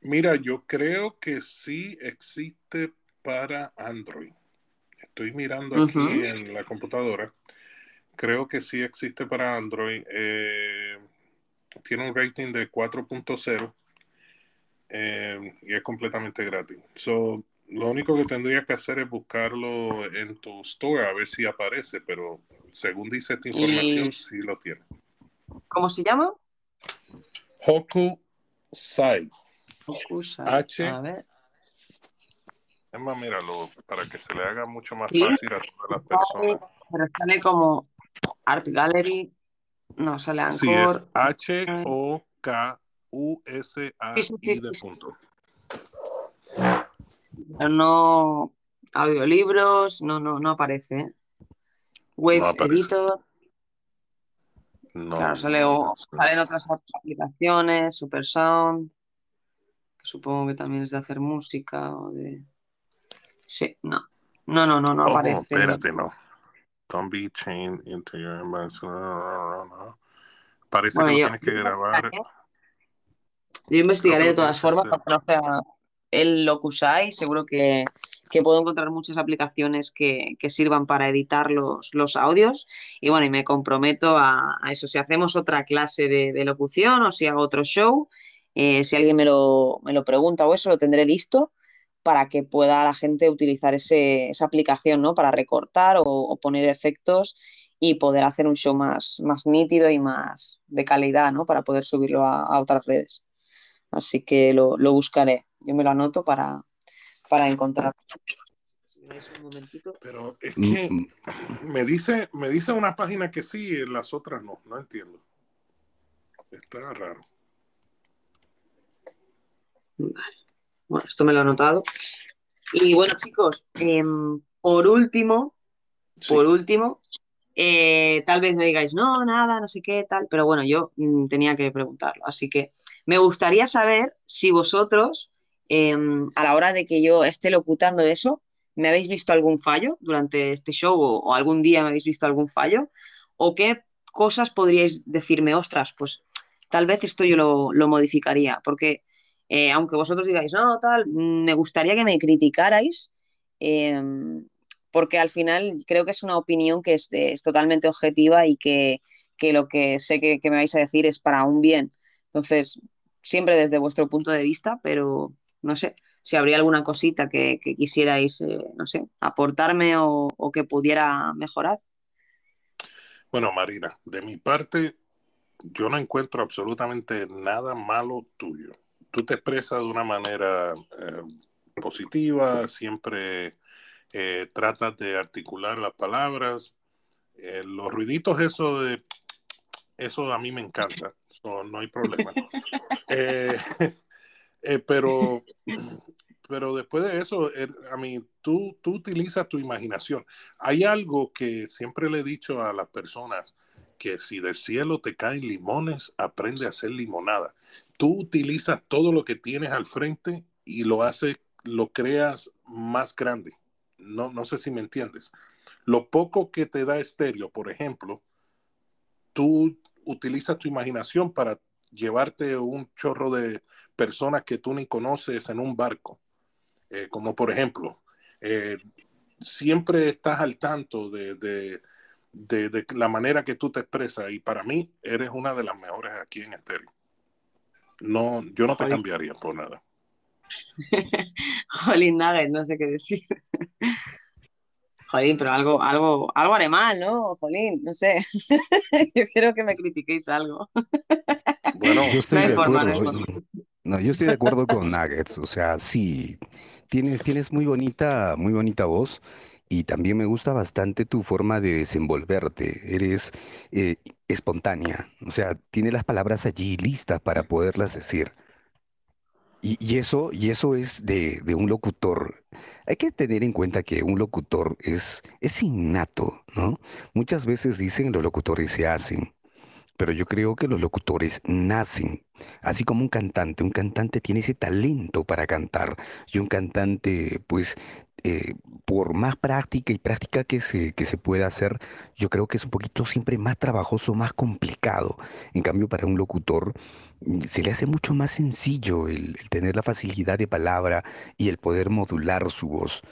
Mira, yo creo que sí existe para Android. Estoy mirando aquí en la computadora. Creo que sí existe para Android. Eh, tiene un rating de 4.0 eh, y es completamente gratis. So, lo único que tendría que hacer es buscarlo en tu store a ver si aparece, pero según dice esta información, Y- sí lo tiene. ¿Cómo se llama? Hokusai. Hokusai. H. A ver. Es más, míralo, para que se le haga mucho más Sí. fácil a todas las personas. Pero sale como Art Gallery. No, sale Sí, es Anchor. H-O-K-U-S-A-I de punto. Pero no audiolibros, no, no, no aparece. ¿eh? Wave No aparece. Editor, No, claro, sale, o- salen otras aplicaciones, Super Sound, que supongo que también es de hacer música o de. Sí, no. No, no, no, no Ojo, aparece. espérate, no. Don't be chained into your. No. Parece Bueno, que lo yo, tienes que grabar. investigaré, yo investigaré de que todas que formas, hacer. porque no sea el Locusai, seguro que, puedo encontrar muchas aplicaciones que, sirvan para editar los, audios. Y bueno, y me comprometo a, eso. Si hacemos otra clase de, locución o si hago otro show, eh, si alguien me lo, me lo pregunta o eso, lo tendré listo para que pueda la gente utilizar ese, esa aplicación, ¿no? Para recortar o, poner efectos y poder hacer un show más, más nítido y más de calidad, ¿no? Para poder subirlo a, otras redes. Así que lo buscaré. Yo me lo anoto para, para encontrar. Si me dais un momentito. Pero es Mm, que mm, me dice, me dice una página que sí y en las otras no. No entiendo. Está raro. Vale. Bueno, esto me lo he anotado. Y bueno, chicos, em, por último, Sí. por último, eh, tal vez me digáis, no, nada, no sé qué, tal, pero bueno, yo mm, tenía que preguntarlo. Así que me gustaría saber si vosotros, em, a la hora de que yo esté locutando eso, ¿me habéis visto algún fallo durante este show o, algún día me habéis visto algún fallo? ¿O qué cosas podríais decirme, ostras, pues tal vez esto yo lo, lo modificaría? Porque eh, aunque vosotros digáis, no, tal, me gustaría que me criticarais. em, porque al final creo que es una opinión que es, es totalmente objetiva y que, que lo que sé que, que me vais a decir es para un bien. Entonces, siempre desde vuestro punto de vista, pero no sé si habría alguna cosita que, que quisierais, eh, no sé, aportarme o, o que pudiera mejorar. Bueno, Marina, de mi parte, yo no encuentro absolutamente nada malo tuyo. Tú te expresas de una manera eh, positiva, siempre eh, tratas de articular las palabras. Eh, los ruiditos, eso de eso a mí me encanta, so, no hay problema. Eh, pero, pero después de eso, eh, a mí, tú, tú utilizas tu imaginación. Hay algo que siempre le he dicho a las personas, que si del cielo te caen limones, aprende a hacer limonada. Tú utilizas todo lo que tienes al frente y lo haces, lo creas más grande. No, no sé si me entiendes. Lo poco que te da estéreo, por ejemplo, tú utilizas tu imaginación para llevarte un chorro de personas que tú ni conoces en un barco. Eh, como por ejemplo, eh, siempre estás al tanto de, de, de, de, la manera que tú te expresas y para mí eres una de las mejores aquí en estéreo. No, yo no te Jolín. cambiaría por nada. Jolín Nugget, no sé qué decir. Jolín, pero algo, algo, algo haré mal, ¿no? Jolín, no sé. Yo quiero que me critiquéis algo. Bueno, Yo estoy No hay de forma, no hay acuerdo. forma. No, yo estoy de acuerdo con Nuggets. O sea, sí, tienes, tienes muy bonita, muy bonita voz y también me gusta bastante tu forma de desenvolverte. Eres eh, espontánea. O sea, tienes las palabras allí listas para poderlas decir. Y, y eso, y eso es de, de un locutor. Hay que tener en cuenta que un locutor es, es innato, ¿no? Muchas veces dicen los locutores se hacen. Pero yo creo que los locutores nacen, así como un cantante. Un cantante tiene ese talento para cantar. Y un cantante, pues, eh, por más práctica y práctica que se, que se pueda hacer, yo creo que es un poquito siempre más trabajoso, más complicado. En cambio, para un locutor mm, se le hace mucho más sencillo el, el tener la facilidad de palabra y el poder modular su voz.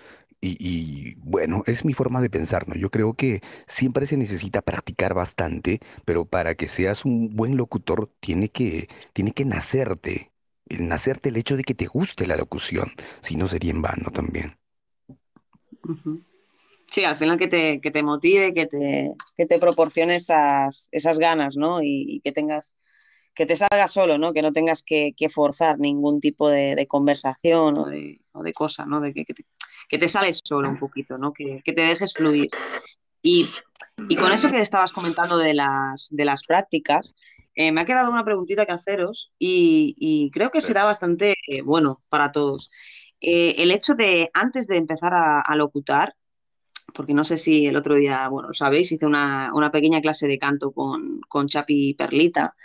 Y, y, bueno, es mi forma de pensar, ¿no? Yo creo que siempre se necesita practicar bastante, pero para que seas un buen locutor tiene que, tiene que nacerte, el nacerte el hecho de que te guste la locución, si no sería en vano también. Sí, al final que te, que te motive, que te, que te proporcione esas, esas ganas, ¿no? Y, que tengas que te salga solo, ¿no? Que no tengas que, que forzar ningún tipo de, conversación o de, o de, cosa, ¿no? De que, que, te, sales solo un poquito, ¿no? Que, te dejes fluir. Y, y, con eso que estabas comentando de las, de las prácticas, eh, me ha quedado una preguntita que haceros y, y creo que será bastante eh, bueno para todos. Eh, el hecho de, antes de empezar a, a, locutar, porque no sé si el otro día, bueno, sabéis, hice una, una pequeña clase de canto con, con Chapi Perlita,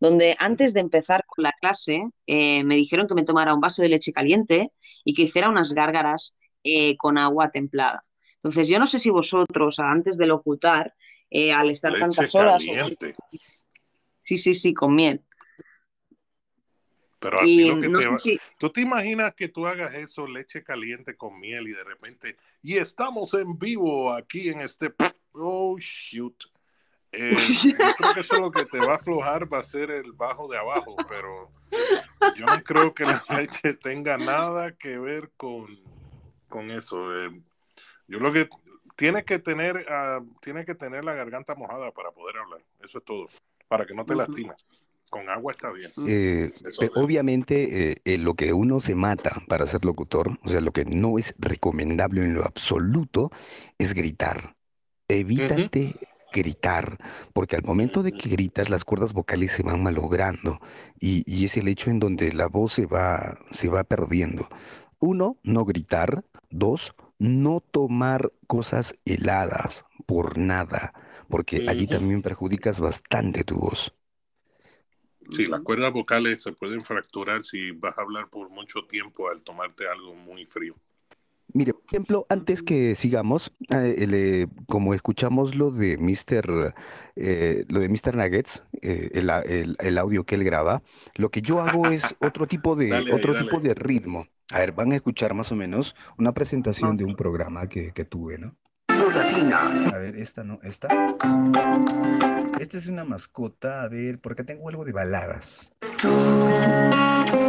donde antes de empezar con la clase me dijeron que me tomara un vaso de leche caliente y que hiciera unas gárgaras eh, con agua templada. Entonces, yo no sé si vosotros, antes de locutar, eh, al estar leche tantas horas... Caliente. Sí, sí, sí, con miel. Pero a ti lo que no te va... ¿Tú te imaginas que tú hagas eso, leche caliente con miel y de repente, y estamos en vivo aquí en este... Oh, shoot. Eh, yo creo que eso lo que te va a aflojar va a ser el bajo de abajo, pero yo no creo que la leche tenga nada que ver con, con eso. Eh, yo lo que tiene que tener, uh, tiene que tener la garganta mojada para poder hablar. Eso es todo, para que no te lastimes. Con agua está bien. Eh, obviamente, eh, lo que uno se mata para ser locutor, o sea, lo que no es recomendable en lo absoluto, es gritar. Evítate. Uh -huh gritar, porque al momento de que gritas las cuerdas vocales se van malogrando y, y, es el hecho en donde la voz se va, se va perdiendo. Uno, no gritar. Dos, no tomar cosas heladas por nada, porque allí también perjudicas bastante tu voz. Sí, las cuerdas vocales se pueden fracturar si vas a hablar por mucho tiempo al tomarte algo muy frío. Mire, por ejemplo, antes que sigamos, eh, le, como escuchamos lo de Mr. Eh, lo de Mr. Nuggets, eh, el, el, el, audio que él graba, lo que yo hago es otro tipo de dale, otro dale. tipo de ritmo. A ver, van a escuchar más o menos una presentación de un programa que, que tuve, ¿no? Latina. A ver, esta no, esta. Esta es una mascota, a ver, porque tengo algo de baladas. Tú,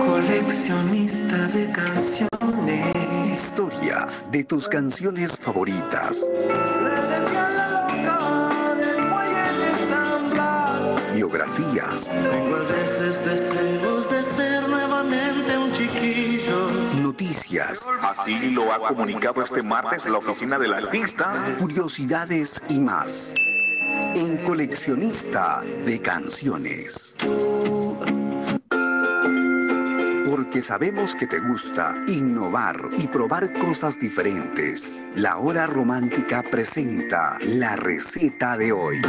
coleccionista de canciones. Historia de tus canciones favoritas. Biografías. Tengo a veces deseos de ser. Noticias. Así lo ha comunicado este martes la oficina del artista. Curiosidades y más. En coleccionista de canciones. Porque sabemos que te gusta innovar y probar cosas diferentes. La hora romántica presenta la receta de hoy.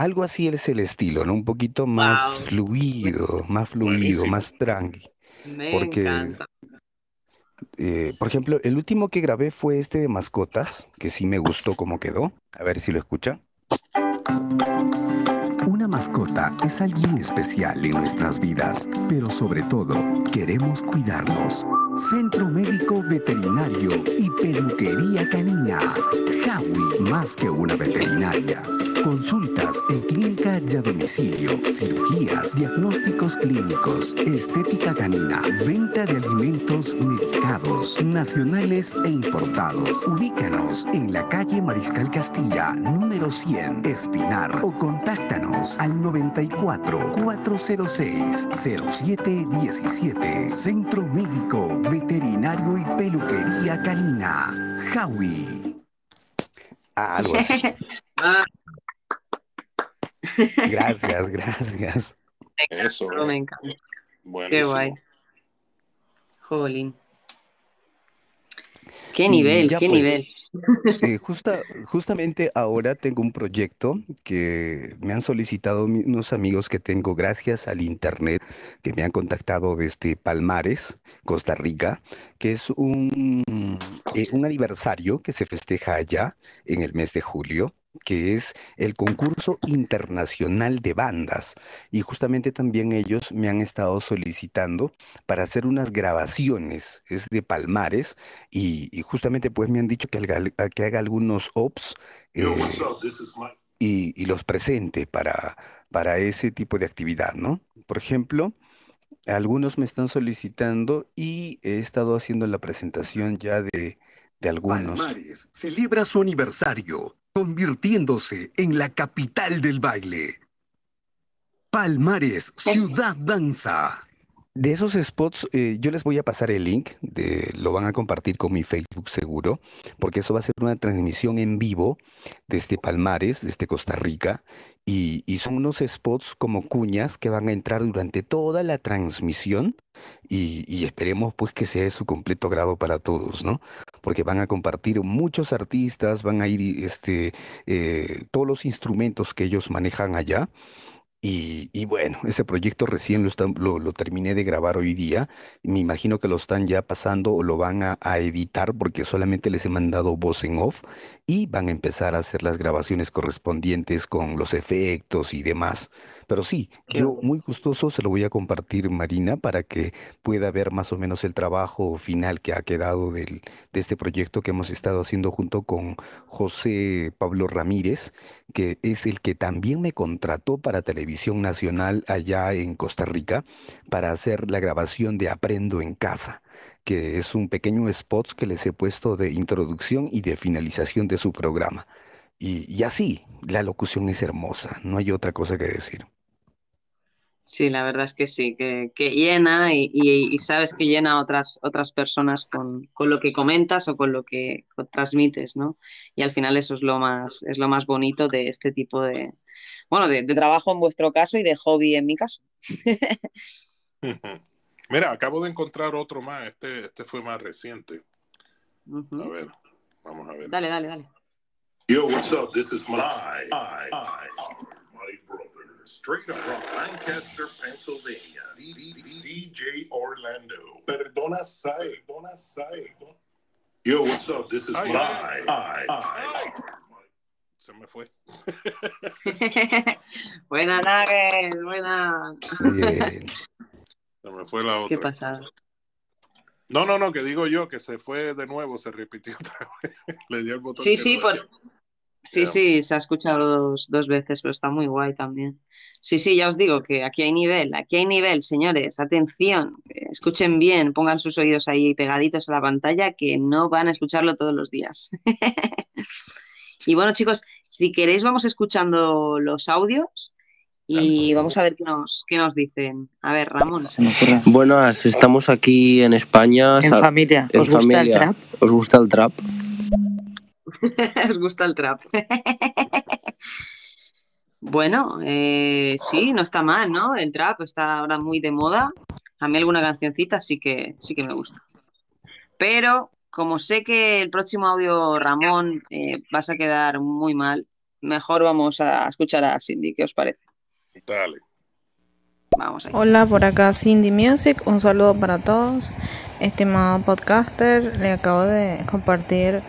Algo así es el estilo, ¿no? Un poquito más wow. fluido, más fluido, Buenísimo. más tranqui. Me porque, encanta. Eh, por ejemplo, el último que grabé fue este de mascotas, que sí me gustó cómo quedó. A ver si lo escucha. Una mascota es alguien especial en nuestras vidas, pero sobre todo queremos cuidarlos. Centro Médico Veterinario y Peluquería Canina. Jawi, más que una veterinaria. Consultas en clínica y a domicilio, cirugías, diagnósticos clínicos, estética canina, venta de alimentos medicados, nacionales e importados. Ubícanos en la calle Mariscal Castilla, número 100, Espinar, o contáctanos al 94 406 0717. Centro Médico Veterinario y Peluquería Canina. Jawi. Ah, algo así. Gracias, gracias. Eso, No, me encanta. Qué guay. Jolín. Qué nivel, qué pues, nivel. Eh, justa, justamente ahora tengo un proyecto que me han solicitado unos amigos que tengo gracias al internet, que me han contactado desde Palmares, Costa Rica, que es un, eh, un aniversario que se festeja allá en el mes de julio, que es el concurso internacional de bandas. Y justamente también ellos me han estado solicitando para hacer unas grabaciones, es de Palmares, y, y justamente pues me han dicho que haga, que haga algunos ops eh, y los presente para, para ese tipo de actividad, ¿no? Por ejemplo, algunos me están solicitando y he estado haciendo la presentación ya de, de algunos. Palmares celebra su aniversario, convirtiéndose en la capital del baile. Palmares, Ciudad Danza. De esos spots, eh, yo les voy a pasar el link, de, lo van a compartir con mi Facebook seguro, porque eso va a ser una transmisión en vivo desde Palmares, desde Costa Rica, y, son unos spots como cuñas que van a entrar durante toda la transmisión y, esperemos pues que sea de su completo grado para todos, ¿no? Porque van a compartir muchos artistas, van a ir este, eh, todos los instrumentos que ellos manejan allá. Y, y bueno, ese proyecto recién lo, lo terminé de grabar hoy día. Me imagino que lo están ya pasando o lo van a, a editar porque solamente les he mandado voz en off y van a empezar a hacer las grabaciones correspondientes con los efectos y demás. Pero sí, yo muy gustoso se lo voy a compartir, Marina, para que pueda ver más o menos el trabajo final que ha quedado del, de este proyecto que hemos estado haciendo junto con José Pablo Ramírez, que es el que también me contrató para Televisión Nacional allá en Costa Rica para hacer la grabación de Aprendo en Casa que es un pequeño spot que les he puesto de introducción y de finalización de su programa. Y, y así, la locución es hermosa, no hay otra cosa que decir. Sí, la verdad es que sí, que, que llena y, y- y sabes que llena a otras, otras personas con, con lo que comentas o con lo que transmites, ¿no? Y al final eso es lo más, es lo más bonito de este tipo de, bueno, de, de trabajo en vuestro caso y de hobby en mi caso. Mira, acabo de encontrar otro más. Este, este fue más reciente. A ver, vamos a ver. Dale, dale, dale. Yo, what's up? This is my, I, I, I, my brother, straight up from Lancaster, Pennsylvania. D- D- D- DJ Orlando. Perdona, Sai. Perdona, Sai. Yo, what's up? This is Ay, my, ay, I, I, Se me fue. Buena, Nagel, buena. Bien. Se me fue la Qué otra. pasada. No, no, no, que digo yo que se fue de nuevo, se repitió otra vez. Le dio el botón. Sí, sí, por... sí, sí, se ha escuchado dos, dos veces, pero está muy guay también. Sí, sí, ya os digo que aquí hay nivel, aquí hay nivel, señores, atención, escuchen bien, pongan sus oídos ahí pegaditos a la pantalla, que no van a escucharlo todos los días. Y bueno, chicos, si queréis vamos escuchando los audios y vamos a ver qué nos, qué nos dicen. A ver, Ramón. Buenas, estamos aquí en España. En sal- familia. en ¿Os gusta el familia. trap? ¿Os gusta el trap? ¿Os gusta el trap? Bueno, eh, sí, no está mal, ¿no? El trap está ahora muy de moda. A mí alguna cancioncita sí que, sí que me gusta. Pero como sé que el próximo audio, Ramón, eh, vas a quedar muy mal, mejor vamos a escuchar a Cindy. ¿Qué os parece? Dale. Vamos ahí. Hola, por acá Cindy Music, un saludo para todos. Estimado podcaster, le acabo de compartir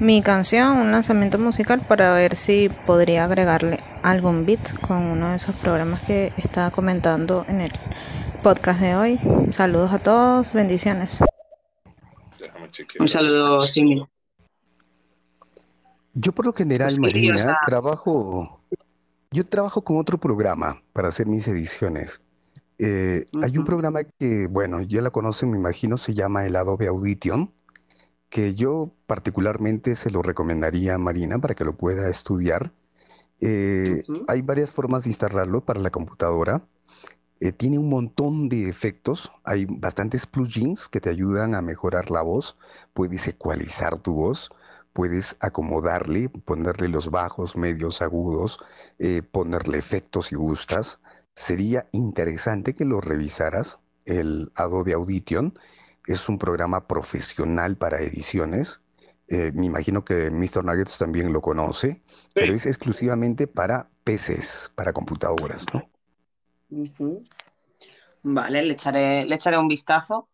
mi canción, un lanzamiento musical para ver si podría agregarle algún beat con uno de esos programas que estaba comentando en el podcast de hoy. Saludos a todos, bendiciones. Déjame chequear. Un saludo, Cindy. Yo por lo general, Pues Marina, trabajo, yo trabajo con otro programa para hacer mis ediciones. Eh, hay un programa que, bueno, ya la conocen, me imagino, se llama el Adobe Audition, que yo particularmente se lo recomendaría a Marina para que lo pueda estudiar. Eh, hay varias formas de instalarlo para la computadora. Eh, tiene un montón de efectos. Hay bastantes plugins que te ayudan a mejorar la voz. Puedes ecualizar tu voz. Puedes acomodarle, ponerle los bajos, medios, agudos, eh, ponerle efectos si gustas. Sería interesante que lo revisaras. El Adobe Audition es un programa profesional para ediciones. Eh, me imagino que Mr. Nuggets también lo conoce, pero es exclusivamente para PCs, para computadoras, ¿no? Vale, le echaré, le echaré un vistazo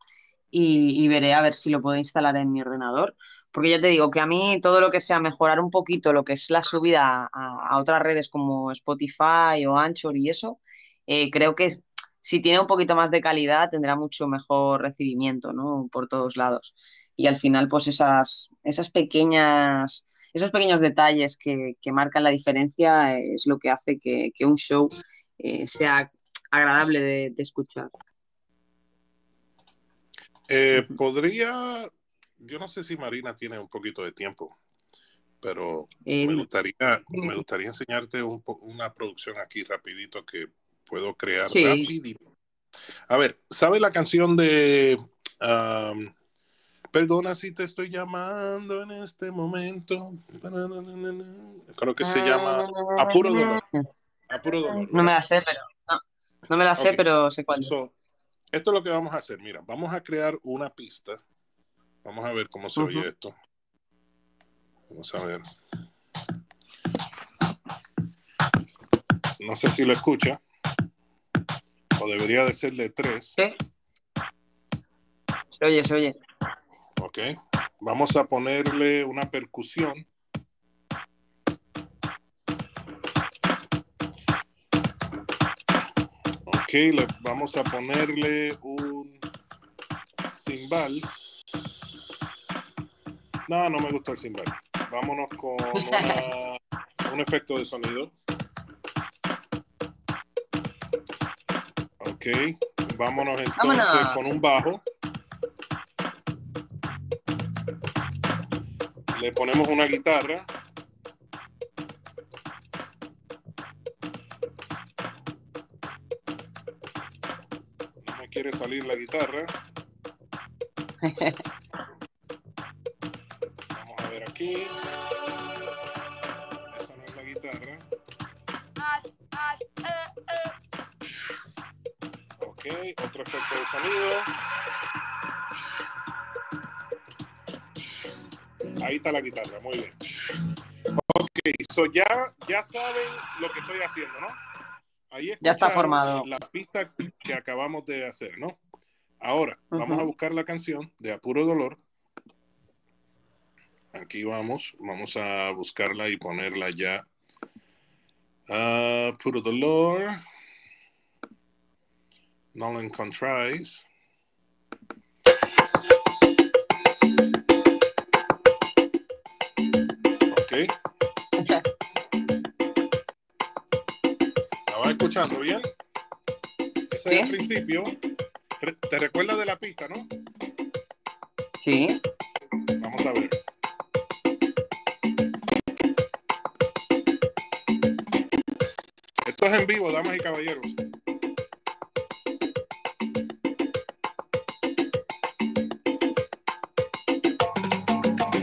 y, y veré a ver si lo puedo instalar en mi ordenador. Porque ya te digo que a mí todo lo que sea mejorar un poquito lo que es la subida a, a otras redes como Spotify o Anchor y eso, eh, creo que si tiene un poquito más de calidad tendrá mucho mejor recibimiento, ¿no? Por todos lados. Y al final, pues esas, esas pequeñas, esos pequeños detalles que, que marcan la diferencia es lo que hace que, que un show eh, sea agradable de, de escuchar. Eh, podría, yo no sé si Marina tiene un poquito de tiempo, pero Eh, me gustaría, me gustaría enseñarte un una producción aquí rapidito que puedo crear Sí. rapidito. A ver, ¿sabe la canción de um, Perdona si te estoy llamando en este momento? Creo que se llama Apuro Dolor. Apuro Dolor. No me la sé, pero no, no me la sé, Ok. pero sé cuál. So, esto es lo que vamos a hacer. Mira, vamos a crear una pista. Vamos a ver cómo se oye esto. Vamos a ver. No sé si lo escucha. O debería de ser de tres. Se oye, se oye. Ok. Vamos a ponerle una percusión. Ok, le vamos a ponerle un cimbal. No, no me gusta el cimbal. Vámonos con una- un efecto de sonido. Ok, vámonos entonces Vámonos. con un bajo. Le ponemos una guitarra. No me quiere salir la guitarra. Aquí. Esa no es la guitarra. Ok, otro efecto de sonido. Ahí está la guitarra, muy bien. Ok, so ya, ya saben lo que estoy haciendo, ¿no? Ahí Ya está formado. La pista que acabamos de hacer, ¿no? Ahora, vamos a buscar la canción de Apuro Dolor. Aquí vamos, vamos a buscarla y ponerla ya. Ah, Puro Dolor. Nolan Contras. Ok. ¿La vas escuchando bien? Ese es el principio. ¿Te recuerdas de la pista, no? Sí. Vamos a ver. Esto es en vivo, damas y caballeros.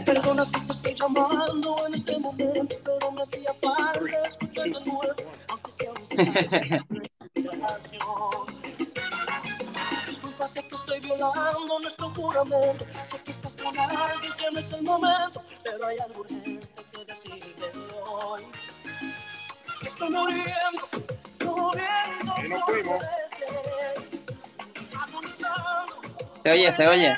Perdona si te estoy llamando en este momento, pero me hacía falta escuchar de nuevo, aunque sea un Disculpa, sé que estoy violando nuestro juramento. Sé que estás con alguien que no es el momento, pero hay algo urgente que decirte hoy. Estoy muriendo, nos fuimos. Se oye, se oye.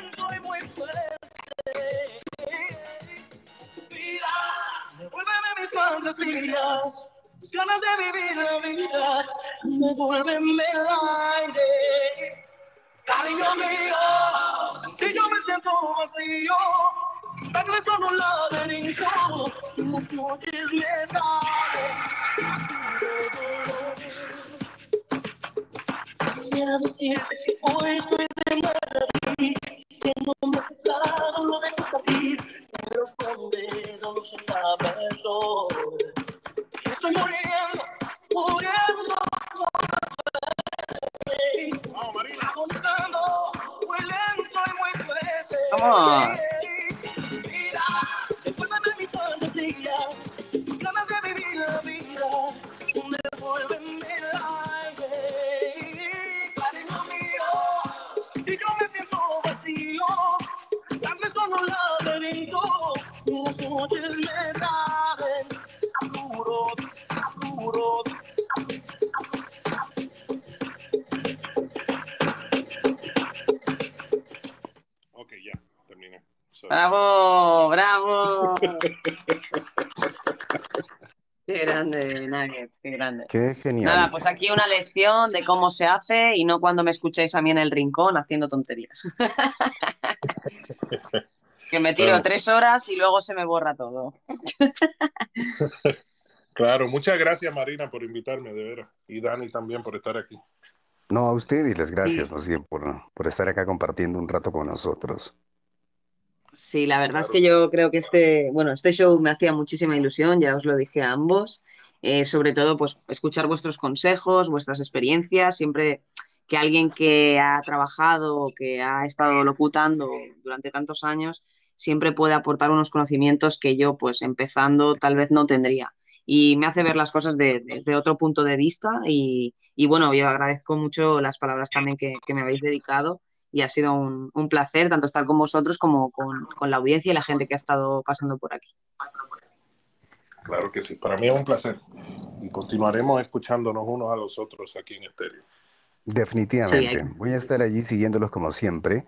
Grande. Qué genial. Nada, pues aquí una lección de cómo se hace y no cuando me escuchéis a mí en el rincón haciendo tonterías. que me tiro Bueno. tres horas y luego se me borra todo. Claro, muchas gracias Marina por invitarme, de veras. Y Dani también por estar aquí. No, a usted y les gracias más bien por, por estar acá compartiendo un rato con nosotros. Sí, la verdad es que yo creo que este, bueno, este show me hacía muchísima ilusión, ya os lo dije a ambos. Eh, sobre todo, pues escuchar vuestros consejos, vuestras experiencias, siempre que alguien que ha trabajado que ha estado locutando durante tantos años siempre puede aportar unos conocimientos que yo, pues empezando, tal vez no tendría. Y me hace ver las cosas desde otro punto de vista y, y, bueno, yo agradezco mucho las palabras también que, que me habéis dedicado y ha sido un, un, placer tanto estar con vosotros como con, con la audiencia y la gente que ha estado pasando por aquí. Claro que sí, para mí es un placer y continuaremos escuchándonos unos a los otros aquí en Estéreo. Definitivamente. Sí, hay... Voy a estar allí siguiéndolos como siempre.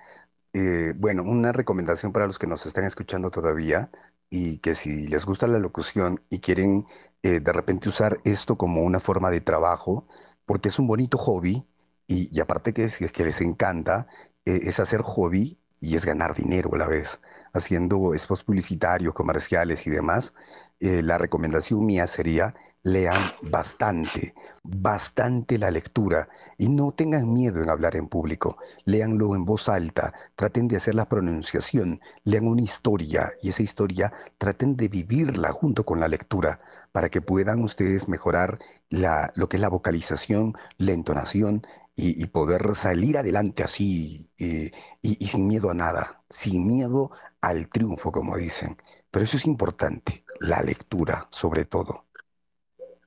Eh, bueno, una recomendación para los que nos están escuchando todavía y que si les gusta la locución y quieren eh, de repente usar esto como una forma de trabajo, porque es un bonito hobby y, y aparte que si es que les encanta, eh, es hacer hobby y es ganar dinero a la vez, haciendo spots publicitarios, comerciales y demás. Eh, la recomendación mía sería lean bastante, bastante la lectura y no tengan miedo en hablar en público. Leanlo en voz alta, traten de hacer la pronunciación, lean una historia y esa historia traten de vivirla junto con la lectura para que puedan ustedes mejorar la, lo que es la vocalización, la entonación y, poder salir adelante así eh, y sin miedo a nada, sin miedo al triunfo, como dicen. Pero eso es importante, la lectura sobre todo.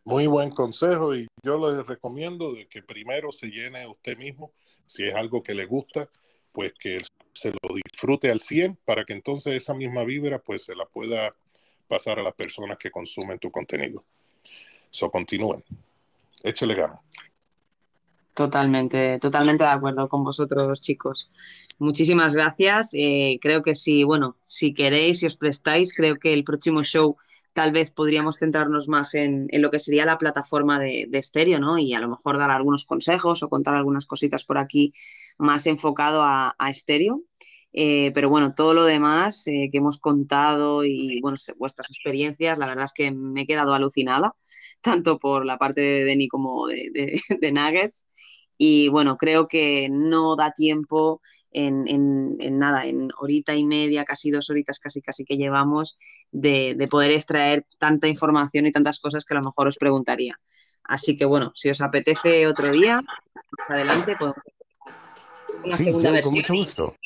Muy buen consejo y yo les recomiendo de que primero se llene usted mismo, si es algo que le gusta, pues que se lo disfrute al 100 para que entonces esa misma vibra pues se la pueda pasar a las personas que consumen tu contenido. So continúen. Échele ganas. Totalmente, totalmente de acuerdo con vosotros, chicos. Muchísimas gracias. Eh, creo que si, bueno, si queréis, si os prestáis, creo que el próximo show tal vez podríamos centrarnos más en, en lo que sería la plataforma de, de, estéreo, ¿no? Y a lo mejor dar algunos consejos o contar algunas cositas por aquí más enfocado a, a estéreo. Eh, pero bueno, todo lo demás eh, que hemos contado y bueno, vuestras experiencias, la verdad es que me he quedado alucinada, tanto por la parte de Denny como de, de, de Nuggets. Y bueno, creo que no da tiempo en, en, en, nada, en horita y media, casi dos horitas, casi casi que llevamos, de, de, poder extraer tanta información y tantas cosas que a lo mejor os preguntaría. Así que bueno, si os apetece otro día, más adelante podemos una sí, segunda yo, versión. Con mucho gusto.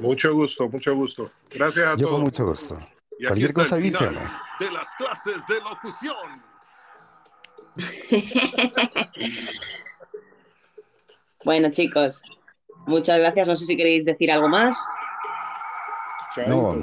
Mucho gusto, mucho gusto. Gracias a yo todos. con mucho gusto. Y Cualquier cosa avísame. De las clases de locución. bueno, chicos, muchas gracias. No sé si queréis decir algo más. No,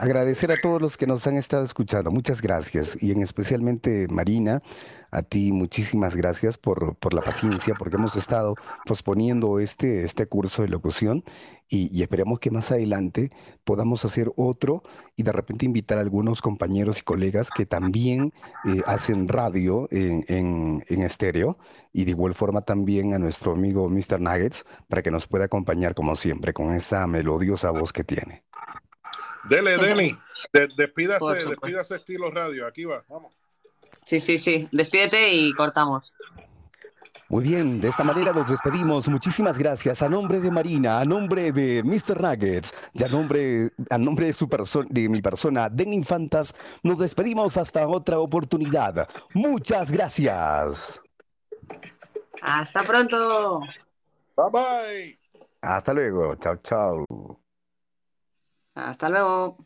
agradecer a todos los que nos han estado escuchando. Muchas gracias. Y en especialmente Marina, a ti muchísimas gracias por, por la paciencia, porque hemos estado posponiendo este, este curso de locución y, y, esperemos que más adelante podamos hacer otro y de repente invitar a algunos compañeros y colegas que también eh, hacen radio en, en, en estéreo y de igual forma también a nuestro amigo Mr. Nuggets para que nos pueda acompañar como siempre con esa melodiosa voz que tiene. Dele, Denny. De, despídase, despídase estilo radio. Aquí va, vamos. Sí, sí, sí. Despídete y cortamos. Muy bien, de esta manera nos despedimos. Muchísimas gracias a nombre de Marina, a nombre de Mr. Nuggets y a nombre, a nombre de, su de mi persona, Den Infantas, nos despedimos hasta otra oportunidad. Muchas gracias. Hasta pronto. Bye bye. Hasta luego. Chao, chao. Hasta luego.